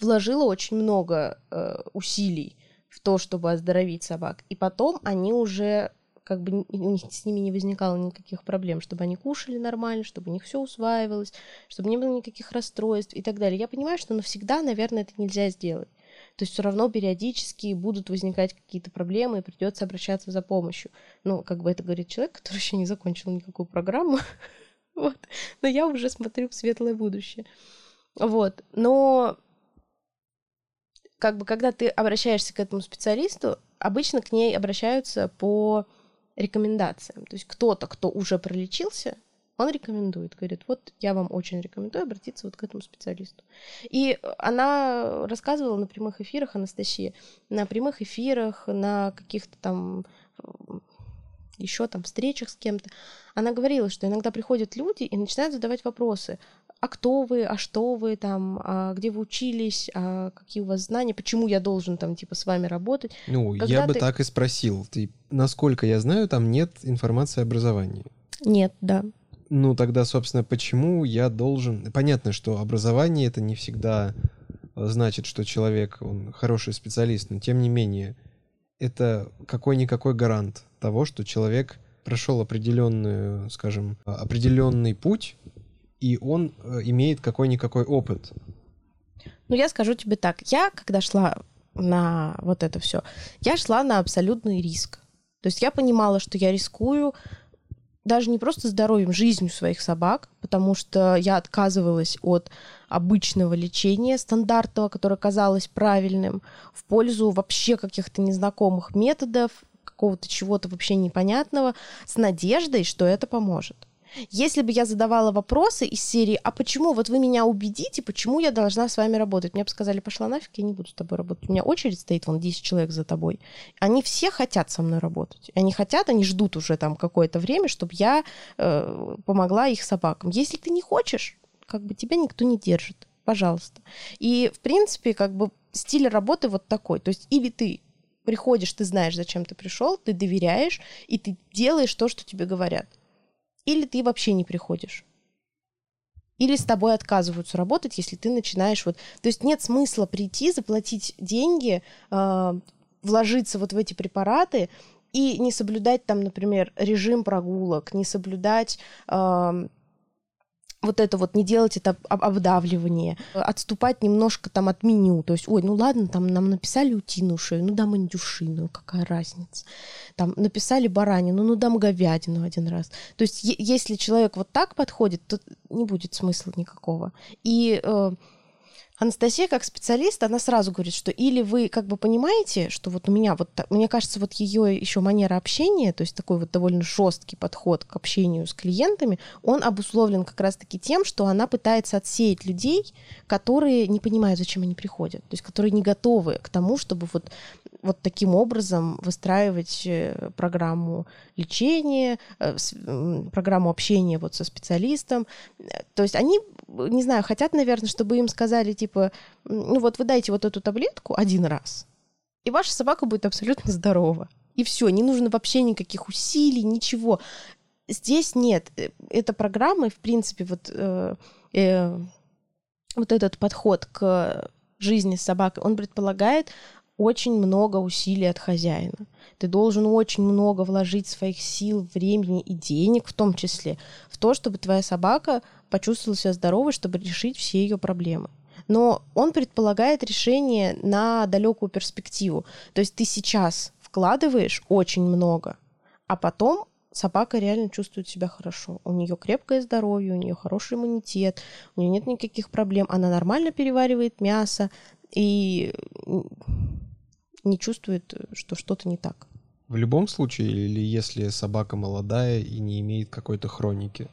вложила очень много э, усилий в то, чтобы оздоровить собак, и потом они уже как бы у них с ними не возникало никаких проблем, чтобы они кушали нормально, чтобы у них все усваивалось, чтобы не было никаких расстройств и так далее. Я понимаю, что навсегда, наверное, это нельзя сделать. То есть все равно периодически будут возникать какие-то проблемы, и придется обращаться за помощью. Ну, как бы это говорит человек, который еще не закончил никакую программу. вот. Но я уже смотрю в светлое будущее. Вот. Но как бы когда ты обращаешься к этому специалисту, обычно к ней обращаются по рекомендациям. То есть кто-то, кто уже пролечился, он рекомендует, говорит, вот я вам очень рекомендую обратиться вот к этому специалисту. И она рассказывала на прямых эфирах, Анастасия, на прямых эфирах, на каких-то там еще там встречах с кем-то, она говорила, что иногда приходят люди и начинают задавать вопросы а кто вы, а что вы там, а где вы учились, а какие у вас знания, почему я должен там типа с вами работать. Ну, Когда я бы так и спросил. Ты, насколько я знаю, там нет информации о образовании. Нет, да. Ну, тогда, собственно, почему я должен... Понятно, что образование это не всегда значит, что человек, он хороший специалист, но тем не менее, это какой-никакой гарант того, что человек прошел определенную, скажем, определенный путь и он э, имеет какой-никакой опыт. Ну, я скажу тебе так. Я, когда шла на вот это все, я шла на абсолютный риск. То есть я понимала, что я рискую даже не просто здоровьем, жизнью своих собак, потому что я отказывалась от обычного лечения стандартного, которое казалось правильным, в пользу вообще каких-то незнакомых методов, какого-то чего-то вообще непонятного, с надеждой, что это поможет. Если бы я задавала вопросы из серии, а почему вот вы меня убедите, почему я должна с вами работать? Мне бы сказали, пошла нафиг, я не буду с тобой работать. У меня очередь стоит, вон 10 человек за тобой. Они все хотят со мной работать. Они хотят, они ждут уже там какое-то время, чтобы я э, помогла их собакам. Если ты не хочешь, как бы тебя никто не держит. Пожалуйста. И, в принципе, как бы стиль работы вот такой. То есть или ты приходишь, ты знаешь, зачем ты пришел, ты доверяешь, и ты делаешь то, что тебе говорят. Или ты вообще не приходишь. Или с тобой отказываются работать, если ты начинаешь вот... То есть нет смысла прийти, заплатить деньги, э, вложиться вот в эти препараты и не соблюдать там, например, режим прогулок, не соблюдать... Э, вот это вот, не делать это обдавливание, отступать немножко там от меню, то есть, ой, ну ладно, там нам написали утиную шею, ну дам индюшину, какая разница. Там написали баранину, ну дам говядину один раз. То есть, если человек вот так подходит, то не будет смысла никакого. И э, Анастасия как специалист, она сразу говорит, что или вы как бы понимаете, что вот у меня вот, мне кажется, вот ее еще манера общения, то есть такой вот довольно жесткий подход к общению с клиентами, он обусловлен как раз-таки тем, что она пытается отсеять людей, которые не понимают, зачем они приходят, то есть которые не готовы к тому, чтобы вот вот таким образом выстраивать э, программу лечения, э, программу общения вот со специалистом. То есть они, не знаю, хотят, наверное, чтобы им сказали, типа, ну вот вы дайте вот эту таблетку один раз, и ваша собака будет абсолютно здорова. И все, не нужно вообще никаких усилий, ничего. Здесь нет. Э, эта программа, в принципе, вот, э, э, вот этот подход к жизни с собакой, он предполагает очень много усилий от хозяина. Ты должен очень много вложить своих сил, времени и денег, в том числе, в то, чтобы твоя собака почувствовала себя здоровой, чтобы решить все ее проблемы. Но он предполагает решение на далекую перспективу. То есть ты сейчас вкладываешь очень много, а потом собака реально чувствует себя хорошо. У нее крепкое здоровье, у нее хороший иммунитет, у нее нет никаких проблем. Она нормально переваривает мясо, и не чувствует, что что-то не так. В любом случае, или если собака молодая и не имеет какой-то хроники?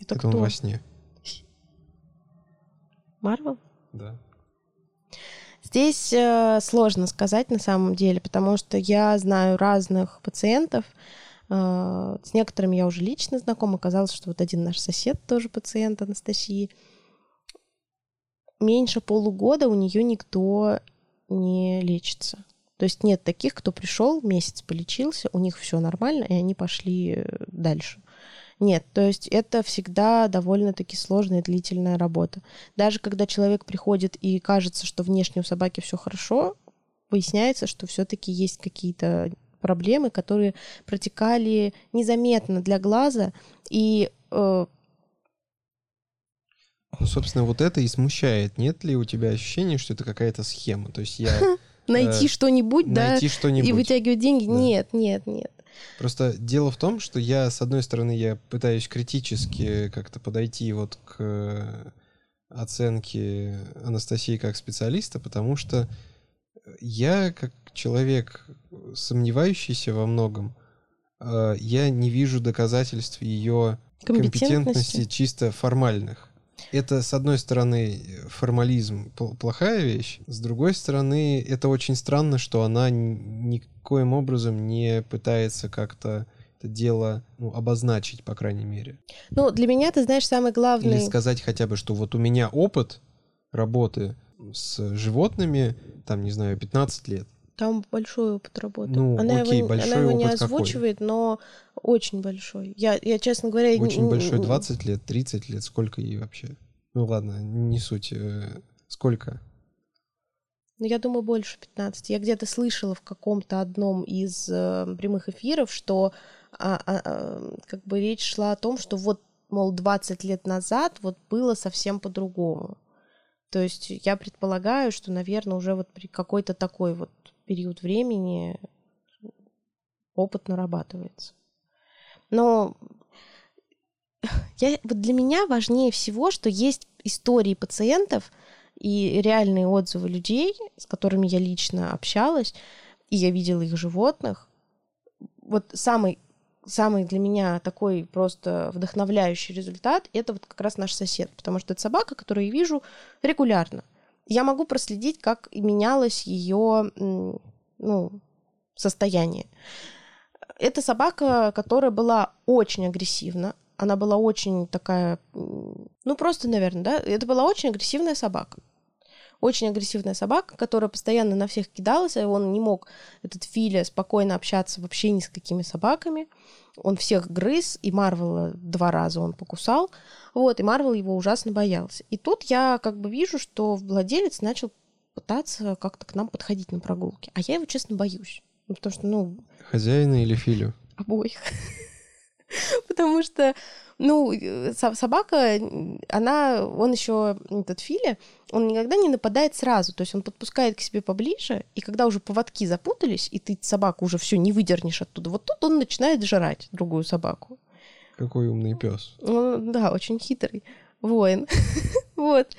Это, Это он кто? во сне. Марвел? Да. Здесь э, сложно сказать на самом деле, потому что я знаю разных пациентов. Э, с некоторыми я уже лично знакома. Оказалось, что вот один наш сосед тоже пациент Анастасии. Меньше полугода у нее никто не лечится. То есть нет таких, кто пришел, месяц полечился, у них все нормально, и они пошли э, дальше. Нет, то есть это всегда довольно-таки сложная длительная работа. Даже когда человек приходит и кажется, что внешне у собаки все хорошо, выясняется, что все-таки есть какие-то проблемы, которые протекали незаметно для глаза, и э, Ну, собственно, вот это и смущает. Нет ли у тебя ощущения, что это какая-то схема? То есть я найти Э, что-нибудь, да, найти и вытягивать деньги. Нет, нет, нет. Просто дело в том, что я, с одной стороны, я пытаюсь критически как-то подойти вот к э, оценке Анастасии как специалиста, потому что я, как человек, сомневающийся во многом, э, я не вижу доказательств ее компетентности чисто формальных. Это, с одной стороны, формализм пл- плохая вещь, с другой стороны, это очень странно, что она никоим образом не пытается как-то это дело ну, обозначить, по крайней мере. Ну, для меня, ты знаешь, самый главный... Или сказать хотя бы, что вот у меня опыт работы с животными, там, не знаю, 15 лет. Там большой опыт работы. Ну, она окей, его, большой она его не опыт какой? озвучивает, но очень большой. Я, я честно говоря... Очень н- большой, н- 20 лет, 30 лет, сколько ей вообще? Ну ладно, не суть. э, Сколько? Ну, я думаю, больше 15. Я где-то слышала в каком-то одном из э, прямых эфиров, что а, а, а, как бы речь шла о том, что вот, мол, 20 лет назад вот было совсем по-другому. То есть я предполагаю, что, наверное, уже вот при какой-то такой вот период времени опыт нарабатывается. Но я, вот для меня важнее всего, что есть истории пациентов и реальные отзывы людей, с которыми я лично общалась, и я видела их животных. Вот самый, самый для меня такой просто вдохновляющий результат — это вот как раз наш сосед, потому что это собака, которую я вижу регулярно. Я могу проследить, как менялось ее ну, состояние. Это собака, которая была очень агрессивна. Она была очень такая, ну просто, наверное, да, это была очень агрессивная собака. Очень агрессивная собака, которая постоянно на всех кидалась, и он не мог, этот Филя, спокойно общаться вообще ни с какими собаками. Он всех грыз, и Марвела два раза он покусал, вот, и Марвел его ужасно боялся. И тут я как бы вижу, что владелец начал пытаться как-то к нам подходить на прогулки. А я его, честно, боюсь. Ну, потому что, ну, Хозяина или Филю? обоих. Потому что, ну, э, со- собака, она, он еще, этот Филя, он никогда не нападает сразу. То есть он подпускает к себе поближе, и когда уже поводки запутались, и ты собаку уже все не выдернешь оттуда, вот тут он начинает жрать другую собаку. Какой умный пес. Он, да, очень хитрый воин. Вот.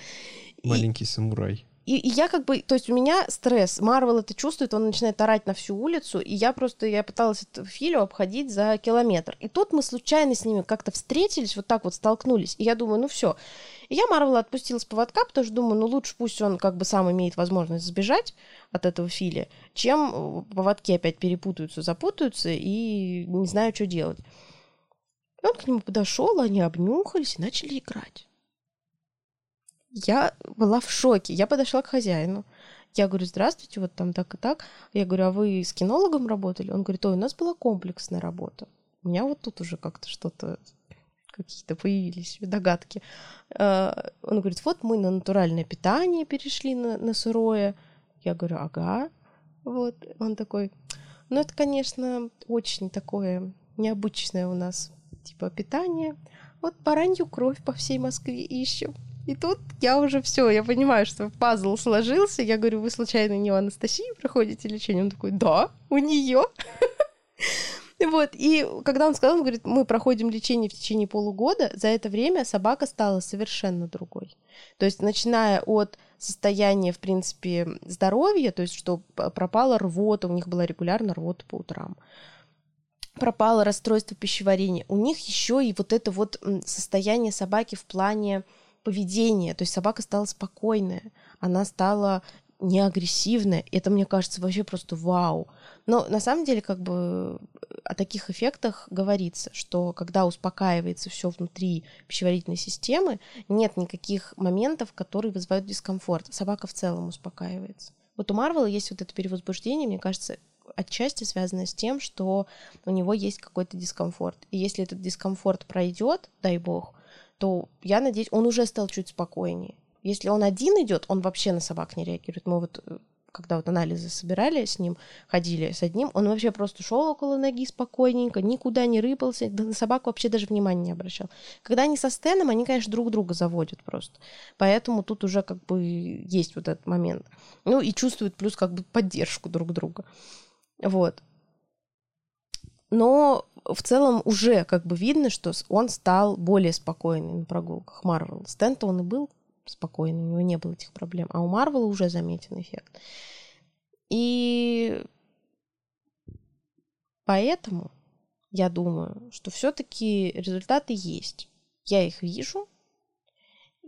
И- Маленький самурай. И, и я как бы, то есть у меня стресс, Марвел это чувствует, он начинает орать на всю улицу, и я просто, я пыталась эту Филю обходить за километр. И тут мы случайно с ними как-то встретились, вот так вот столкнулись, и я думаю, ну все. И я Марвела отпустила с поводка, потому что думаю, ну лучше пусть он как бы сам имеет возможность сбежать от этого Филя, чем э, поводки опять перепутаются, запутаются, и не знаю, что делать. И он к нему подошел, они обнюхались и начали играть. Я была в шоке. Я подошла к хозяину. Я говорю, здравствуйте, вот там так и так. Я говорю, а вы с кинологом работали? Он говорит, ой, у нас была комплексная работа. У меня вот тут уже как-то что-то, какие-то появились догадки. А, Он говорит, вот мы на натуральное питание перешли на, на сырое. Я говорю, ага. Вот. Он такой, ну это, конечно, очень такое необычное у нас типа питание. Вот баранью кровь по всей Москве ищем. И тут я уже все, я понимаю, что пазл сложился. Я говорю, вы случайно не у Анастасии проходите лечение? Он такой, да, у нее. Вот, и когда он сказал, он говорит, мы проходим лечение в течение полугода, за это время собака стала совершенно другой. То есть, начиная от состояния, в принципе, здоровья, то есть, что пропала рвота, у них была регулярно рвота по утрам, пропало расстройство пищеварения, у них еще и вот это вот состояние собаки в плане поведения, то есть собака стала спокойная, она стала не агрессивная. Это, мне кажется, вообще просто вау. Но на самом деле, как бы о таких эффектах говорится, что когда успокаивается все внутри пищеварительной системы, нет никаких моментов, которые вызывают дискомфорт. Собака в целом успокаивается. Вот у Марвела есть вот это перевозбуждение, мне кажется, отчасти связано с тем, что у него есть какой-то дискомфорт. И если этот дискомфорт пройдет, дай бог, то я надеюсь, он уже стал чуть спокойнее. Если он один идет, он вообще на собак не реагирует. Мы вот э, когда вот анализы собирали с ним, ходили с одним, он вообще просто шел около ноги спокойненько, никуда не рыпался, да на собаку вообще даже внимания не обращал. Когда они со Стеном, они, конечно, друг друга заводят просто. Поэтому тут уже как бы есть вот этот момент. Ну и чувствуют плюс как бы поддержку друг друга. Вот. Но в целом уже как бы видно, что он стал более спокойный на прогулках. Марвел. Стэн-то он и был спокойно, у него не было этих проблем. А у Марвела уже заметен эффект. И поэтому я думаю, что все-таки результаты есть. Я их вижу,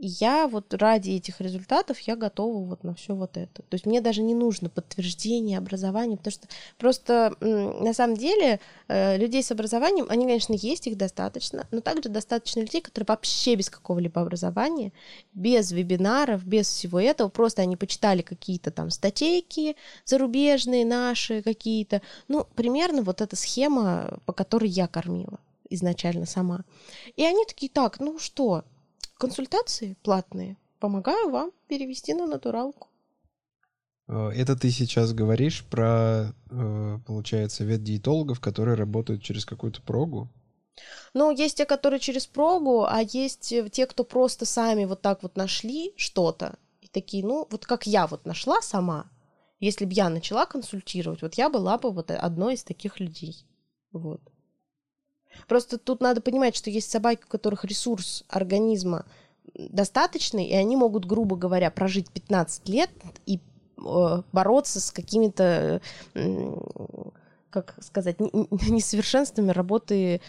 я вот ради этих результатов я готова вот на все вот это. То есть мне даже не нужно подтверждение образования, потому что просто на самом деле э, людей с образованием, они, конечно, есть, их достаточно, но также достаточно людей, которые вообще без какого-либо образования, без вебинаров, без всего этого, просто они почитали какие-то там статейки зарубежные, наши какие-то. Ну, примерно вот эта схема, по которой я кормила изначально сама. И они такие, так, ну что, консультации платные. Помогаю вам перевести на натуралку. Э, это ты сейчас говоришь про, э, получается, ветдиетологов, которые работают через какую-то прогу? Ну, есть те, которые через прогу, а есть э, те, кто просто сами вот так вот нашли что-то. И такие, ну, вот как я вот нашла сама, если бы я начала консультировать, вот я была бы вот одной из таких людей. Вот. Просто тут надо понимать, что есть собаки, у которых ресурс организма достаточный, и они могут, грубо говоря, прожить 15 лет и э, бороться с какими-то, э, как сказать, несовершенствами работы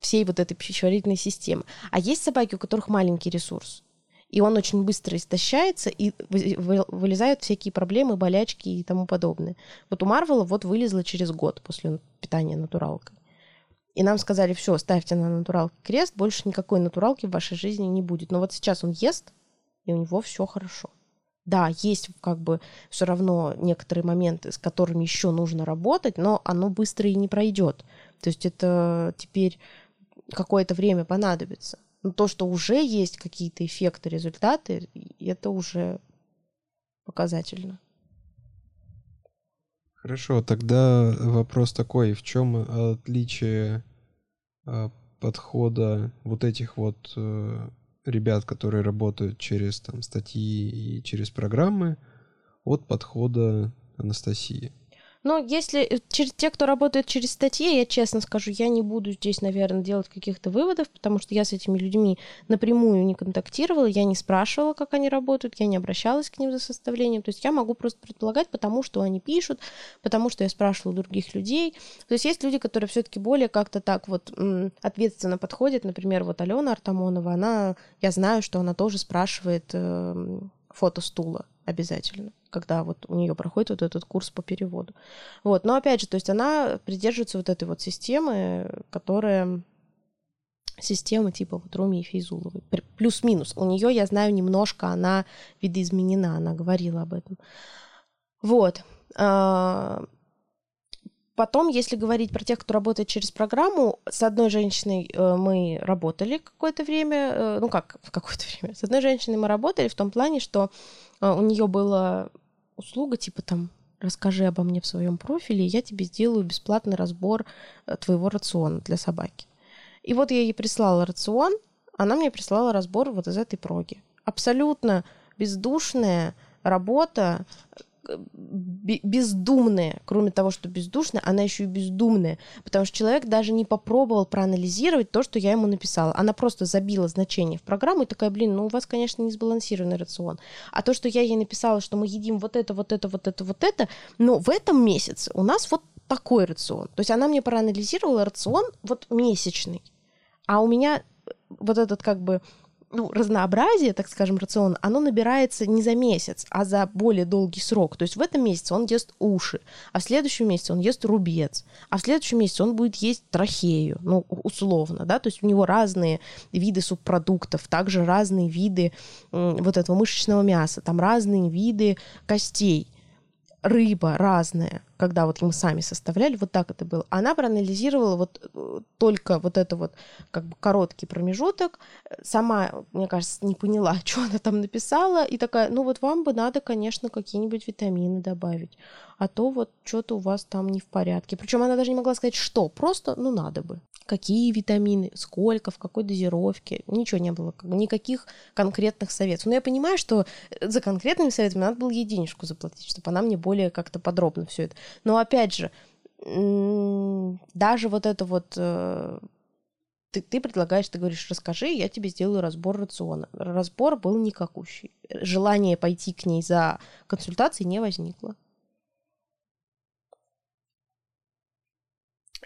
всей вот этой пищеварительной системы. А есть собаки, у которых маленький ресурс, и он очень быстро истощается, и вылезают всякие проблемы, болячки и тому подобное. Вот у Марвела вот вылезла через год после питания натуралкой. И нам сказали, все, ставьте на натуралке крест, больше никакой натуралки в вашей жизни не будет. Но вот сейчас он ест, и у него все хорошо. Да, есть как бы все равно некоторые моменты, с которыми еще нужно работать, но оно быстро и не пройдет. То есть это теперь какое-то время понадобится. Но то, что уже есть какие-то эффекты, результаты, это уже показательно. Хорошо, тогда вопрос такой, в чем отличие а, подхода вот этих вот э, ребят, которые работают через там статьи и через программы, от подхода Анастасии? Но если э, через те, кто работает через статьи, я честно скажу, я не буду здесь, наверное, делать каких-то выводов, потому что я с этими людьми напрямую не контактировала, я не спрашивала, как они работают, я не обращалась к ним за составлением. То есть я могу просто предполагать, потому что они пишут, потому что я спрашивала у других людей. То есть есть люди, которые все-таки более как-то так вот ответственно подходят. Например, вот Алена Артамонова, она, я знаю, что она тоже спрашивает э, фото стула обязательно когда вот у нее проходит вот этот курс по переводу. Вот, но опять же, то есть она придерживается вот этой вот системы, которая система типа вот Руми и Фейзуловой. Плюс-минус. У нее, я знаю, немножко она видоизменена, она говорила об этом. Вот. Потом, если говорить про тех, кто работает через программу, с одной женщиной э, мы работали какое-то время, э, ну как, в какое-то время, с одной женщиной мы работали в том плане, что э, у нее было услуга, типа там расскажи обо мне в своем профиле, и я тебе сделаю бесплатный разбор твоего рациона для собаки. И вот я ей прислала рацион, она мне прислала разбор вот из этой проги. Абсолютно бездушная работа, бездумная. Кроме того, что бездушная, она еще и бездумная. Потому что человек даже не попробовал проанализировать то, что я ему написала. Она просто забила значение в программу и такая, блин, ну у вас, конечно, не сбалансированный рацион. А то, что я ей написала, что мы едим вот это, вот это, вот это, вот это, но в этом месяце у нас вот такой рацион. То есть она мне проанализировала рацион вот месячный. А у меня вот этот как бы ну, разнообразие, так скажем, рациона, оно набирается не за месяц, а за более долгий срок. То есть в этом месяце он ест уши, а в следующем месяце он ест рубец, а в следующем месяце он будет есть трахею, ну, условно, да, то есть у него разные виды субпродуктов, также разные виды вот этого мышечного мяса, там разные виды костей рыба разная, когда вот мы сами составляли, вот так это было. Она проанализировала вот э, только вот это вот как бы короткий промежуток, сама, мне кажется, не поняла, что она там написала, и такая, ну вот вам бы надо, конечно, какие-нибудь витамины добавить, а то вот что-то у вас там не в порядке. Причем она даже не могла сказать, что, просто, ну надо бы какие витамины, сколько, в какой дозировке. Ничего не было, никаких конкретных советов. Но я понимаю, что э, за конкретными советами надо было ей денежку заплатить, чтобы она мне более как-то подробно все это. Но опять же, даже вот это вот э, ты, ты предлагаешь, ты говоришь, расскажи, я тебе сделаю разбор рациона. Разбор был никакущий. Желание пойти к ней за консультацией не возникло.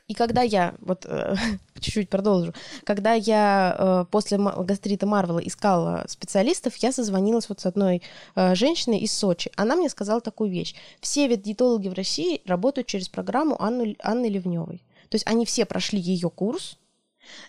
И когда я, вот э, чуть-чуть продолжу, когда я э, после гастрита Марвела искала специалистов, я созвонилась вот с одной э, женщиной из Сочи. Она мне сказала такую вещь. Все ветдиетологи в России работают через программу Анны, Анны Ливневой. То есть они все прошли ее курс,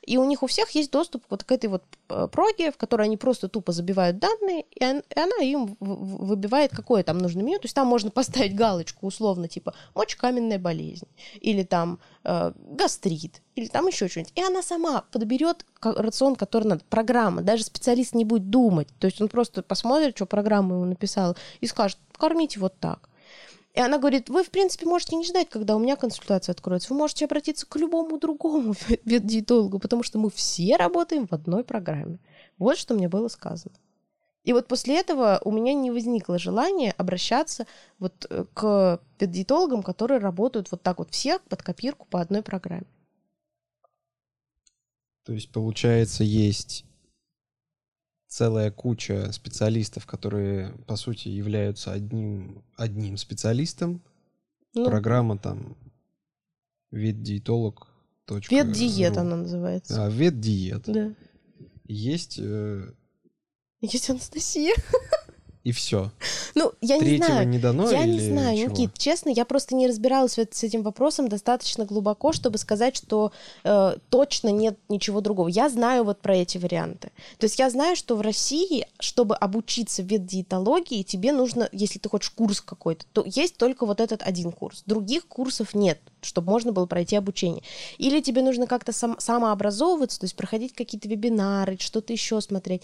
и у них у всех есть доступ вот к этой вот э, проге, в которой они просто тупо забивают данные, и она им выбивает, какое там нужно меню. То есть там можно поставить галочку условно, типа мочекаменная болезнь, или там э, гастрит, или там еще что-нибудь. И она сама подберет рацион, который надо. Программа. Даже специалист не будет думать. То есть он просто посмотрит, что программа ему написала, и скажет, кормите вот так. И она говорит, вы, в принципе, можете не ждать, когда у меня консультация откроется. Вы можете обратиться к любому другому ветдиетологу, потому что мы все работаем в одной программе. Вот что мне было сказано. И вот после этого у меня не возникло желания обращаться вот э, к ветдиетологам, которые работают вот так вот все под копирку по одной программе. То есть, получается, есть целая куча специалистов, которые, по сути, являются одним, одним специалистом. Ну, Программа там ветдиетолог. Ветдиет она называется. А, ветдиет. Да. Есть... Э... Есть Анастасия. и все. Ну, я не Третьего знаю. не дано Я или не знаю, чего? Никит, честно, я просто не разбиралась с этим вопросом достаточно глубоко, чтобы сказать, что э, точно нет ничего другого. Я знаю вот про эти варианты. То есть я знаю, что в России, чтобы обучиться ветдиетологии, тебе нужно, если ты хочешь курс какой-то, то есть только вот этот один курс. Других курсов нет, чтобы можно было пройти обучение. Или тебе нужно как-то сам, самообразовываться, то есть проходить какие-то вебинары, что-то еще смотреть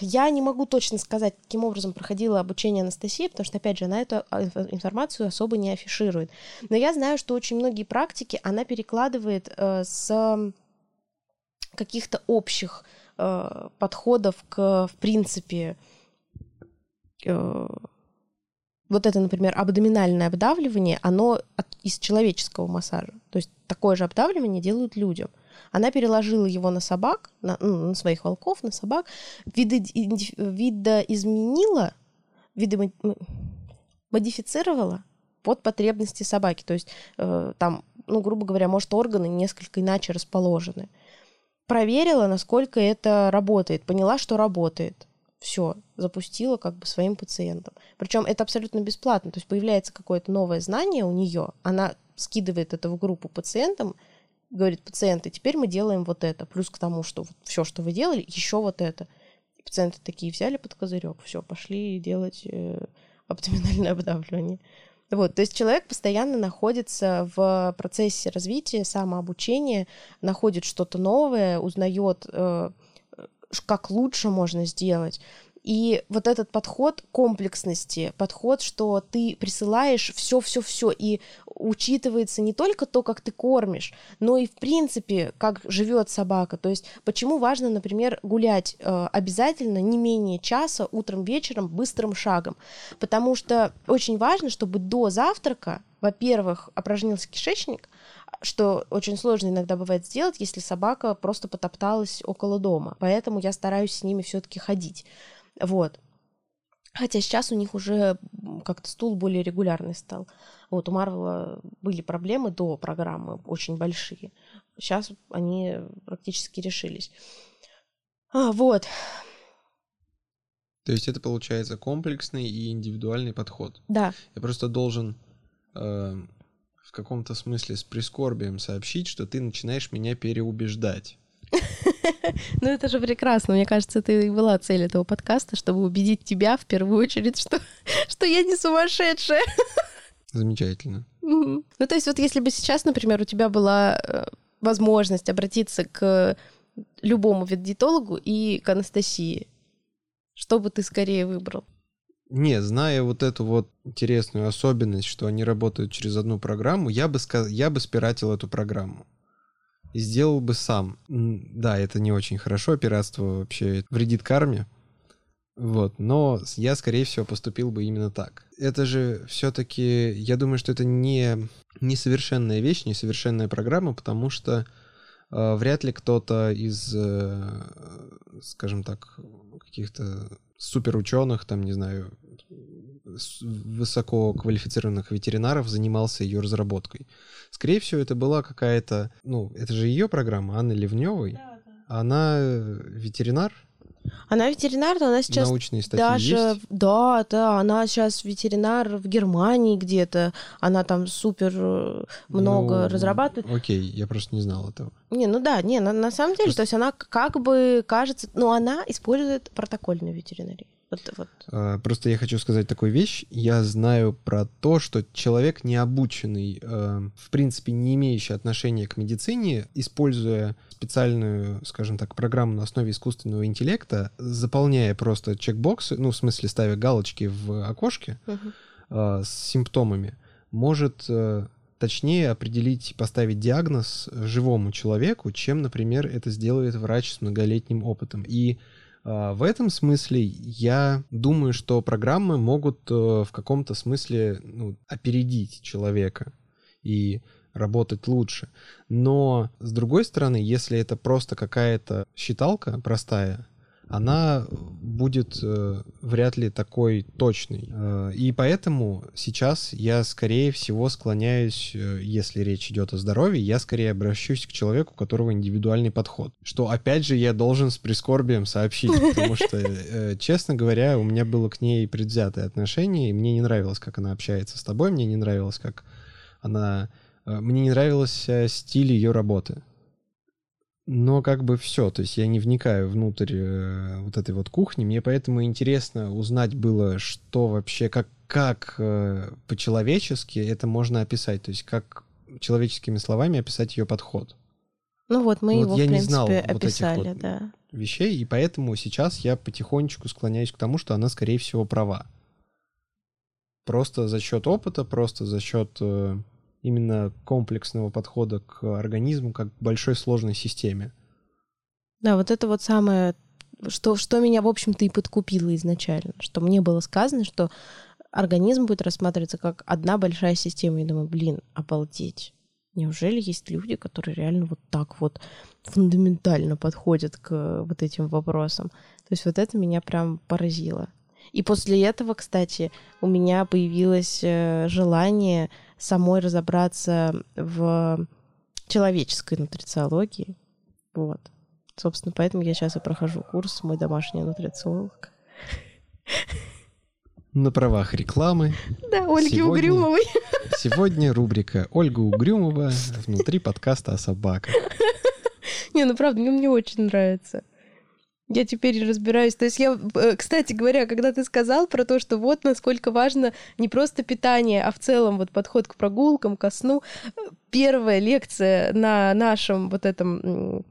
я не могу точно сказать, каким образом проходило обучение Анастасии, потому что, опять же, она эту а, информацию особо не афиширует. Но я знаю, что очень многие практики она перекладывает э, с каких-то общих э, подходов к, в принципе, э, вот это, например, абдоминальное обдавливание, оно из человеческого массажа. То есть такое же обдавливание делают людям. Она переложила его на собак, на, ну, на своих волков, на собак, видоизменила, виды, модифицировала под потребности собаки. То есть э, там, ну, грубо говоря, может, органы несколько иначе расположены. Проверила, насколько это работает, поняла, что работает. Все, запустила как бы своим пациентам. Причем это абсолютно бесплатно. То есть появляется какое-то новое знание у нее, она скидывает это в группу пациентам, говорит пациенты, теперь мы делаем вот это, плюс к тому, что вот все, что вы делали, еще вот это. И пациенты такие взяли под козырек, все, пошли делать э, абдоминальное обдавливание. Вот, то есть человек постоянно находится в процессе развития, самообучения, находит что-то новое, узнает, э, как лучше можно сделать. И вот этот подход комплексности, подход, что ты присылаешь все-все-все, и учитывается не только то, как ты кормишь, но и в принципе, как живет собака. То есть, почему важно, например, гулять э, обязательно не менее часа утром, вечером, быстрым шагом. Потому что очень важно, чтобы до завтрака, во-первых, опорожнился кишечник, что очень сложно иногда бывает сделать, если собака просто потопталась около дома. Поэтому я стараюсь с ними все-таки ходить. Вот. Хотя сейчас у них уже как-то стул более регулярный стал. Вот у Марвела были проблемы до программы очень большие. Сейчас они практически решились. А, вот. То есть это получается комплексный и индивидуальный подход. Да. Я просто должен э, в каком-то смысле с прискорбием сообщить, что ты начинаешь меня переубеждать. Ну, это же прекрасно. Мне кажется, это и была цель этого подкаста, чтобы убедить тебя в первую очередь, что, что я не сумасшедшая. Замечательно. Ну, то есть вот если бы сейчас, например, у тебя была э, возможность обратиться к любому ветдиетологу и к Анастасии, что бы ты скорее выбрал? Не, зная вот эту вот интересную особенность, что они работают через одну программу, я бы, сказ... я бы спиратил эту программу сделал бы сам. Да, это не очень хорошо, пиратство вообще вредит карме. Вот, но я, скорее всего, поступил бы именно так. Это же все-таки, я думаю, что это не несовершенная вещь, несовершенная программа, потому что э, вряд ли кто-то из, э, скажем так, каких-то суперученых, там, не знаю, высоко квалифицированных ветеринаров занимался ее разработкой. Скорее всего, это была какая-то, ну, это же ее программа, Анны Ливневой. Да, да. Она э, ветеринар, она ветеринар, но она сейчас научные статьи даже есть? да, да, она сейчас ветеринар в Германии где-то, она там супер э, много ну, разрабатывает. Окей, я просто не знал этого. Не, ну да, не, на, на самом деле, просто... то есть она как бы кажется, ну она использует протокольную ветеринарию. Вот, вот. А, просто я хочу сказать такую вещь. Я знаю про то, что человек необученный, э, в принципе, не имеющий отношения к медицине, используя специальную, скажем так, программу на основе искусственного интеллекта, заполняя просто чекбоксы, ну, в смысле, ставя галочки в окошке uh-huh. с симптомами, может э, точнее определить, поставить диагноз живому человеку, чем, например, это сделает врач с многолетним опытом. И а, в этом смысле я думаю, что программы могут э, в каком-то смысле ну, опередить человека и работать лучше. Но, с другой стороны, если это просто какая-то считалка простая, она будет э, вряд ли такой точной. Э, и поэтому сейчас я, скорее всего, склоняюсь, э, если речь идет о здоровье, я скорее обращусь к человеку, у которого индивидуальный подход. Что, опять же, я должен с прискорбием сообщить, потому что, э, честно говоря, у меня было к ней предвзятое отношение, и мне не нравилось, как она общается с тобой, мне не нравилось, как она... Э, мне не нравился стиль ее работы. Но как бы все, то есть я не вникаю внутрь э, вот этой вот кухни, мне поэтому интересно узнать было, что вообще, как, как э, по-человечески это можно описать, то есть как человеческими словами описать ее подход. Ну вот, мы вот его, я в принципе, не знал описали, вот этих вот да. вещей, и поэтому сейчас я потихонечку склоняюсь к тому, что она, скорее всего, права. Просто за счет опыта, просто за счет э, именно комплексного подхода к организму как к большой сложной системе. Да, вот это вот самое, что, что меня, в общем-то, и подкупило изначально, что мне было сказано, что организм будет рассматриваться как одна большая система. И думаю, блин, обалдеть. Неужели есть люди, которые реально вот так вот фундаментально подходят к вот этим вопросам? То есть вот это меня прям поразило. И после этого, кстати, у меня появилось э, желание самой разобраться в человеческой нутрициологии. Вот. Собственно, поэтому я сейчас и прохожу курс «Мой домашний нутрициолог». На правах рекламы. Да, Ольги сегодня, Угрюмовой. Сегодня рубрика «Ольга Угрюмова» внутри подкаста о собаках. Не, ну правда, мне, мне очень нравится. Я теперь разбираюсь. То есть я, э, кстати говоря, когда ты сказал про то, что вот насколько важно не просто питание, а в целом вот подход к прогулкам, ко сну, первая лекция на нашем вот этом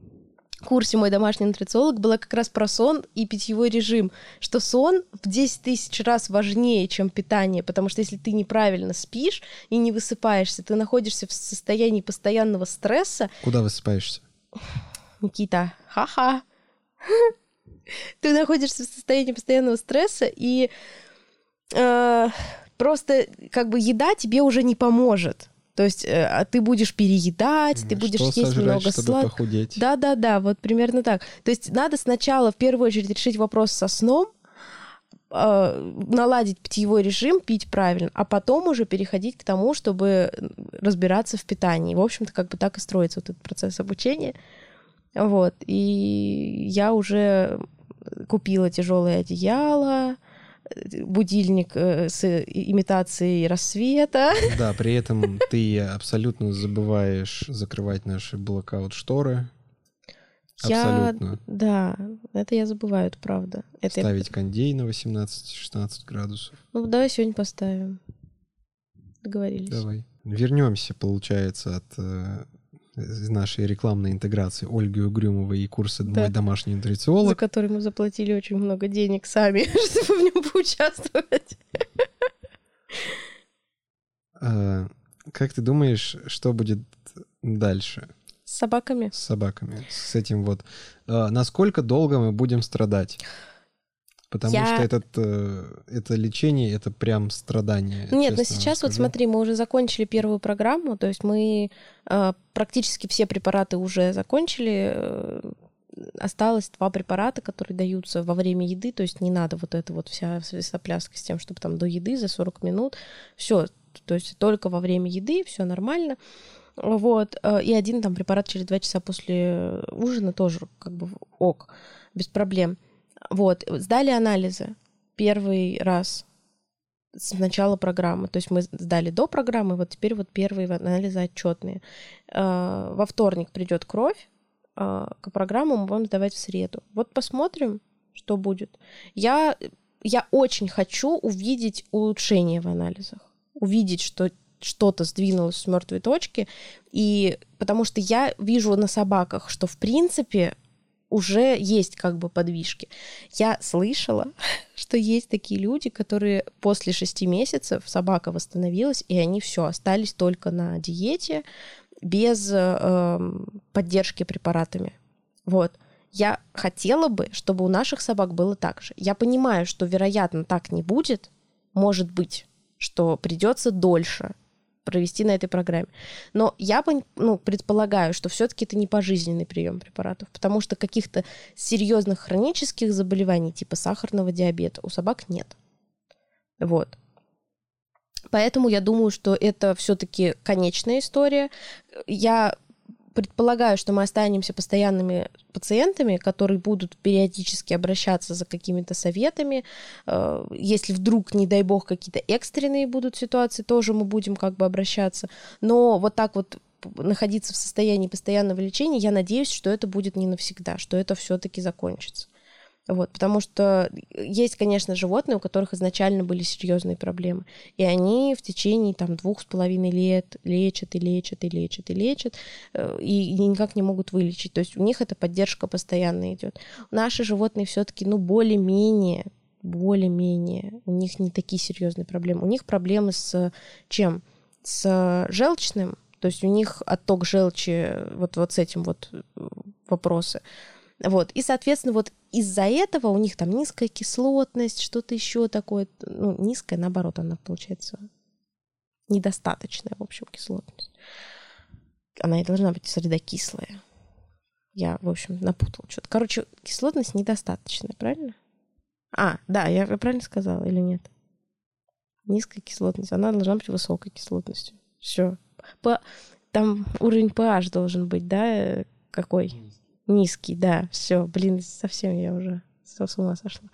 курсе «Мой домашний нутрициолог» была как раз про сон и питьевой режим, что сон в 10 тысяч раз важнее, чем питание, потому что если ты неправильно спишь и не высыпаешься, ты находишься в состоянии постоянного стресса. Куда высыпаешься? Никита, ха-ха. Ты находишься в состоянии постоянного стресса, и э, просто как бы еда тебе уже не поможет. То есть э, а ты будешь переедать, ты будешь есть сожрать, много сладкого. Да, да, да, вот примерно так. То есть надо сначала в первую очередь решить вопрос со сном, э, наладить питьевой режим, пить правильно, а потом уже переходить к тому, чтобы разбираться в питании. В общем-то, как бы так и строится вот этот процесс обучения. Вот. И я уже купила тяжелое одеяло, будильник э, с имитацией рассвета. Да, при этом ты абсолютно забываешь закрывать наши блокаут шторы. Я, Абсолютно. да, это я забываю, это правда. Это я- Ставить кондей на 18-16 градусов. Ну, давай сегодня поставим. Договорились. Давай. Вернемся, получается, от э, из нашей рекламной интеграции Ольги Угрюмовой и курса Да. «Мой домашний За нутрициолог». который мы заплатили очень много денег сами, чтобы в нем поучаствовать. Э, Как ты думаешь, что будет дальше С собаками. с собаками, с этим вот? Э, Насколько долго мы будем страдать? Потому Я- что этот, э, это лечение, это прям страдание. Нет, но сейчас вот смотри, мы уже закончили первую программу, то есть мы э, практически все препараты уже закончили. э, Осталось два препарата, которые даются во время еды, то есть не надо вот это вот вся сопляска с тем, чтобы там до еды за 40 минут. Все, то есть только во время еды, все нормально. Вот, и один там препарат через два часа после ужина тоже как бы ок, без проблем. Вот, сдали анализы первый раз с начала программы. То есть мы сдали до программы, вот теперь вот первые анализы отчетные. Э, Во вторник придет кровь, э, к программу мы будем сдавать в среду. Вот посмотрим, что будет. Я, я очень хочу увидеть улучшение в анализах, увидеть, что что-то сдвинулось с мертвой точки, и потому что я вижу на собаках, что в принципе уже есть как бы подвижки. Я слышала, что есть такие люди, которые после шести месяцев собака восстановилась, и они все остались только на диете без э, поддержки препаратами. Вот. Я хотела бы, чтобы у наших собак было так же. Я понимаю, что, вероятно, так не будет. Может быть, что придется дольше провести на этой программе. Но я ну, предполагаю, что все-таки это не пожизненный прием препаратов, потому что каких-то серьезных хронических заболеваний, типа сахарного диабета, у собак нет. Вот. Поэтому я думаю, что это все-таки конечная история. Я предполагаю, что мы останемся постоянными пациентами, которые будут периодически обращаться за какими-то советами. Э, Если вдруг, не дай бог, какие-то экстренные будут ситуации, тоже мы будем как бы обращаться. Но вот так вот находиться в состоянии постоянного лечения, я надеюсь, что это будет не навсегда, что это все-таки закончится. Вот, потому что есть, конечно, животные, у которых изначально были серьезные проблемы, и они в течение там двух с половиной лет лечат и лечат и лечат и лечат, э, и, никак не могут вылечить. То есть у них эта поддержка постоянно идет. Наши животные все-таки, ну, более-менее, более-менее, у них не такие серьезные проблемы. У них проблемы с чем? С желчным, то есть у них отток желчи вот, вот с этим вот э, вопросы. Вот. И, соответственно, вот из-за этого у них там низкая кислотность, что-то еще такое. Ну, низкая, наоборот, она получается недостаточная, в общем, кислотность. Она и должна быть среда кислая. Я, в общем, напутала что-то. Короче, кислотность недостаточная, правильно? А, да, я правильно сказала или нет? Низкая кислотность. Она должна быть высокой кислотностью. Все. По... Там уровень pH должен быть, да? э, Какой? Низкий, да. Все, блин, совсем я уже с ума сошла.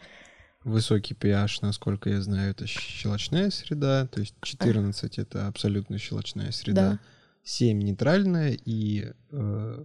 Высокий pH, насколько я знаю, это щелочная среда, то есть 14 это абсолютно щелочная среда, Да. 7 нейтральная, и э,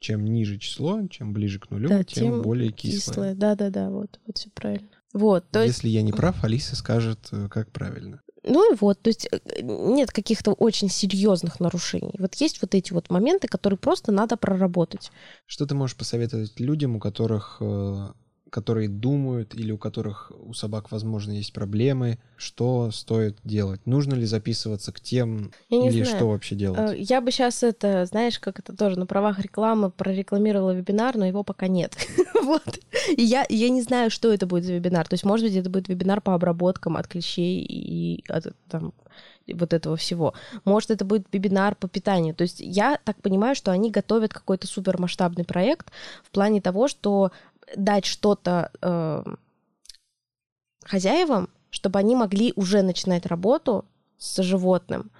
чем ниже число, чем ближе к нулю, Да, тем, тем более кислое. Да-да-да, вот, вот все правильно. Вот, то есть Если я не прав, Алиса скажет, э, как правильно. Ну и вот, то есть э, нет каких-то очень серьезных нарушений. Вот есть вот эти вот моменты, которые просто надо проработать. Что ты можешь посоветовать людям, у которых э, которые думают или у которых у собак, возможно, есть проблемы, что стоит делать? Нужно ли записываться к тем или знаю. что вообще делать? Э, я бы сейчас это, знаешь, как это тоже на правах рекламы прорекламировала вебинар, но его пока нет. вот. И я, я не знаю, что это будет за вебинар. То есть, может быть, это будет вебинар по обработкам от клещей и от, там, вот этого всего. Может, это будет вебинар по питанию. То есть я так понимаю, что они готовят какой-то супермасштабный проект в плане того, что дать что-то э, хозяевам, чтобы они могли уже начинать работу с животным,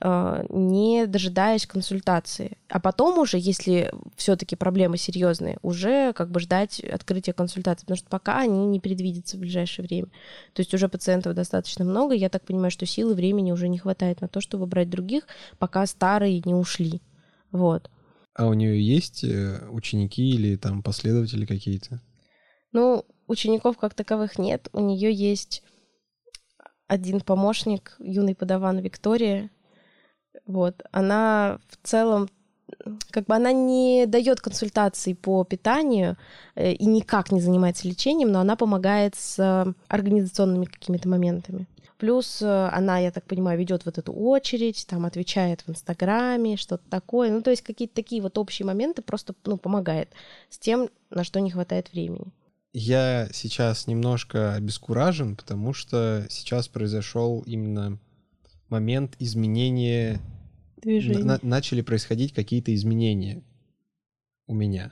э, не дожидаясь консультации. А потом уже, если все-таки проблемы серьезные, уже как бы ждать открытия консультации, потому что пока они не предвидятся в ближайшее время. То есть уже пациентов достаточно много, я так понимаю, что силы времени уже не хватает на то, чтобы брать других, пока старые не ушли. Вот. А у нее есть э, ученики или там последователи какие-то? Ну, учеников как таковых нет. У нее есть один помощник, юный подаван Виктория. Вот. Она в целом как бы она не дает консультаций по питанию э, и никак не занимается лечением, но она помогает с организационными какими-то моментами. Плюс э, она, я так понимаю, ведет вот эту очередь, там отвечает в Инстаграме, что-то такое. Ну, то есть какие-то такие вот общие моменты просто ну, помогает с тем, на что не хватает времени. Я сейчас немножко обескуражен, потому что сейчас произошел именно момент изменения. На- начали происходить какие-то изменения у меня.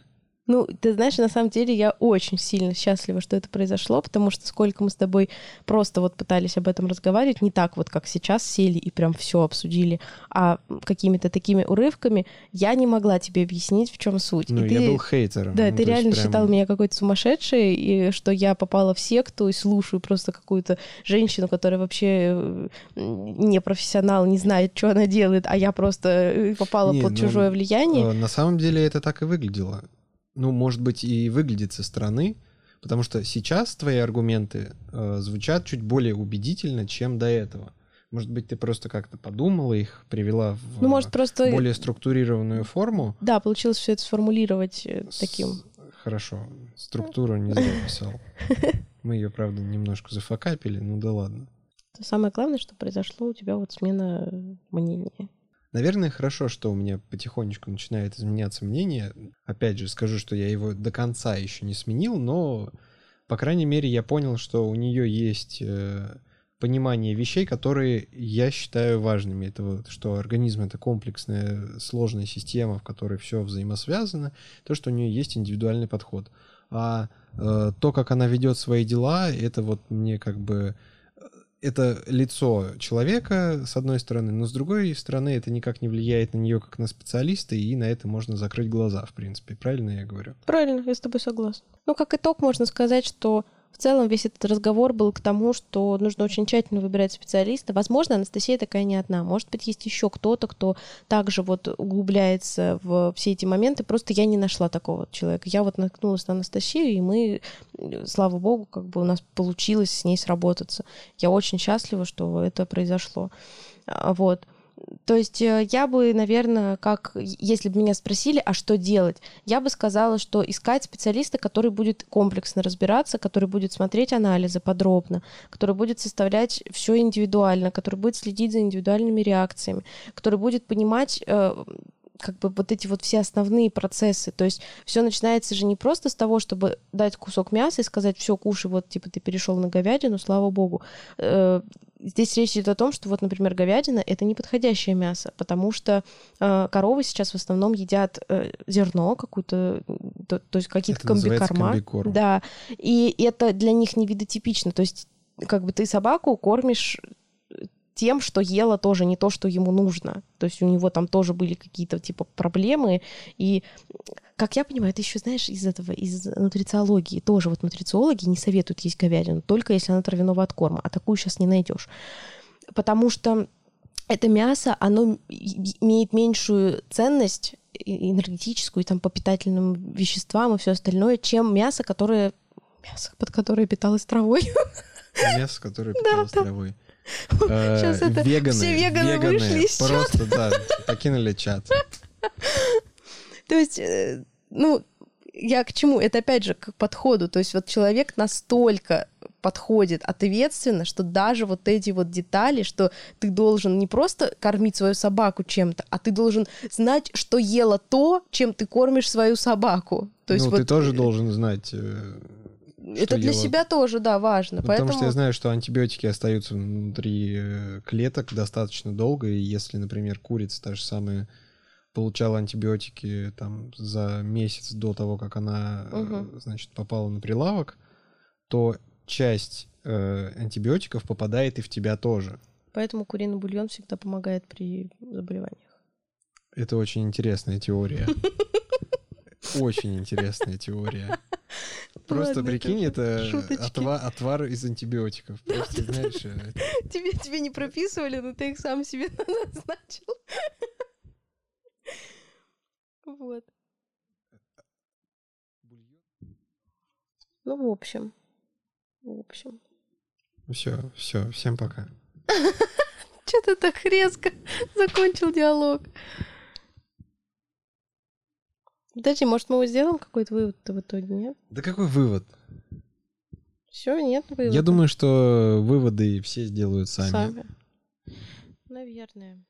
Ну, ты знаешь, на самом деле я очень сильно счастлива, что это произошло, потому что сколько мы с тобой просто вот пытались об этом разговаривать, не так вот, как сейчас сели и прям все обсудили, а какими-то такими урывками, я не могла тебе объяснить, в чем суть. Ну, и я ты, был хейтером. Да, ну, ты реально прям... считал меня какой-то сумасшедшей, и что я попала в секту и слушаю просто какую-то женщину, которая вообще э, не профессионал, не знает, что она делает, а я просто э, попала не, под ну, чужое влияние. Э, на самом деле это так и выглядело ну, может быть, и выглядит со стороны, потому что сейчас твои аргументы э, звучат чуть более убедительно, чем до этого. Может быть, ты просто как-то подумала их, привела в ну, может, просто... более структурированную форму. Да, получилось все это сформулировать э, таким. С... Хорошо, структуру не зря писал. Мы ее, правда, немножко зафакапили, ну да ладно. Самое главное, что произошло у тебя вот смена мнения. Наверное, хорошо, что у меня потихонечку начинает изменяться мнение. Опять же, скажу, что я его до конца еще не сменил, но, по крайней мере, я понял, что у нее есть э, понимание вещей, которые я считаю важными. Это вот, что организм — это комплексная, сложная система, в которой все взаимосвязано, то, что у нее есть индивидуальный подход. А э, то, как она ведет свои дела, это вот мне как бы это лицо человека, с одной стороны, но с другой стороны, это никак не влияет на нее как на специалиста, и на это можно закрыть глаза, в принципе. Правильно я говорю? Правильно, я с тобой согласна. Ну, как итог, можно сказать, что в целом весь этот разговор был к тому, что нужно очень тщательно выбирать специалиста. Возможно, Анастасия такая не одна. Может быть, есть еще кто-то, кто также вот углубляется в все эти моменты. Просто я не нашла такого человека. Я вот наткнулась на Анастасию, и мы, слава богу, как бы у нас получилось с ней сработаться. Я очень счастлива, что это произошло. А, вот. То есть э, я бы, наверное, как, если бы меня спросили, а что делать, я бы сказала, что искать специалиста, который будет комплексно разбираться, который будет смотреть анализы подробно, который будет составлять все индивидуально, который будет следить за индивидуальными реакциями, который будет понимать э, как бы вот эти вот все основные процессы. То есть все начинается же не просто с того, чтобы дать кусок мяса и сказать, все, кушай, вот типа ты перешел на говядину, слава богу. Здесь речь идет о том, что вот, например, говядина это неподходящее мясо, потому что э, коровы сейчас в основном едят э, зерно, какую-то, то, то есть какие-то комбикорма. Комбикорм. Да, и это для них не видотипично. То есть как бы ты собаку кормишь тем, что ела тоже не то, что ему нужно. То есть у него там тоже были какие-то типа проблемы. И, как я понимаю, это еще, знаешь, из этого, из нутрициологии. Тоже вот нутрициологи не советуют есть говядину, только если она травяного от корма. А такую сейчас не найдешь. Потому что это мясо, оно имеет меньшую ценность энергетическую, там, по питательным веществам и все остальное, чем мясо, которое мясо, под которое питалось травой. Мясо, которое питалось травой. Сейчас это Веганы, все веганы вышли из чата. Просто, да, покинули чат. То есть, э, ну, я к чему? Это опять же к подходу. То есть вот человек настолько подходит ответственно, что даже вот эти вот детали, что ты должен не просто кормить свою собаку чем-то, а ты должен знать, что ела то, чем ты кормишь свою собаку. То есть ну, вот ты тоже должен знать, э, это для ела. себя тоже, да, важно. Ну, Поэтому Потому что я знаю, что антибиотики остаются внутри э, клеток достаточно долго, и если, например, курица та же самая получала антибиотики там за месяц до того, как она, Мгм. значит, попала на прилавок, то часть э, антибиотиков попадает и в тебя тоже. Поэтому куриный бульон всегда помогает при заболеваниях. Это очень интересная теория. Очень интересная теория. Просто прикинь, это отвар из антибиотиков. Просто, знаешь, э, Тебе, тебе не прописывали, но ты их сам себе назначил. Вот. Ну, в общем. В общем. все, все, всем пока. Че ты так резко закончил диалог? Подожди, может, мы сделаем какой-то вывод-то в итоге, нет? Да какой вывод? Все, нет вывода. Я думаю, что выводы все сделают сами. Сами. Наверное.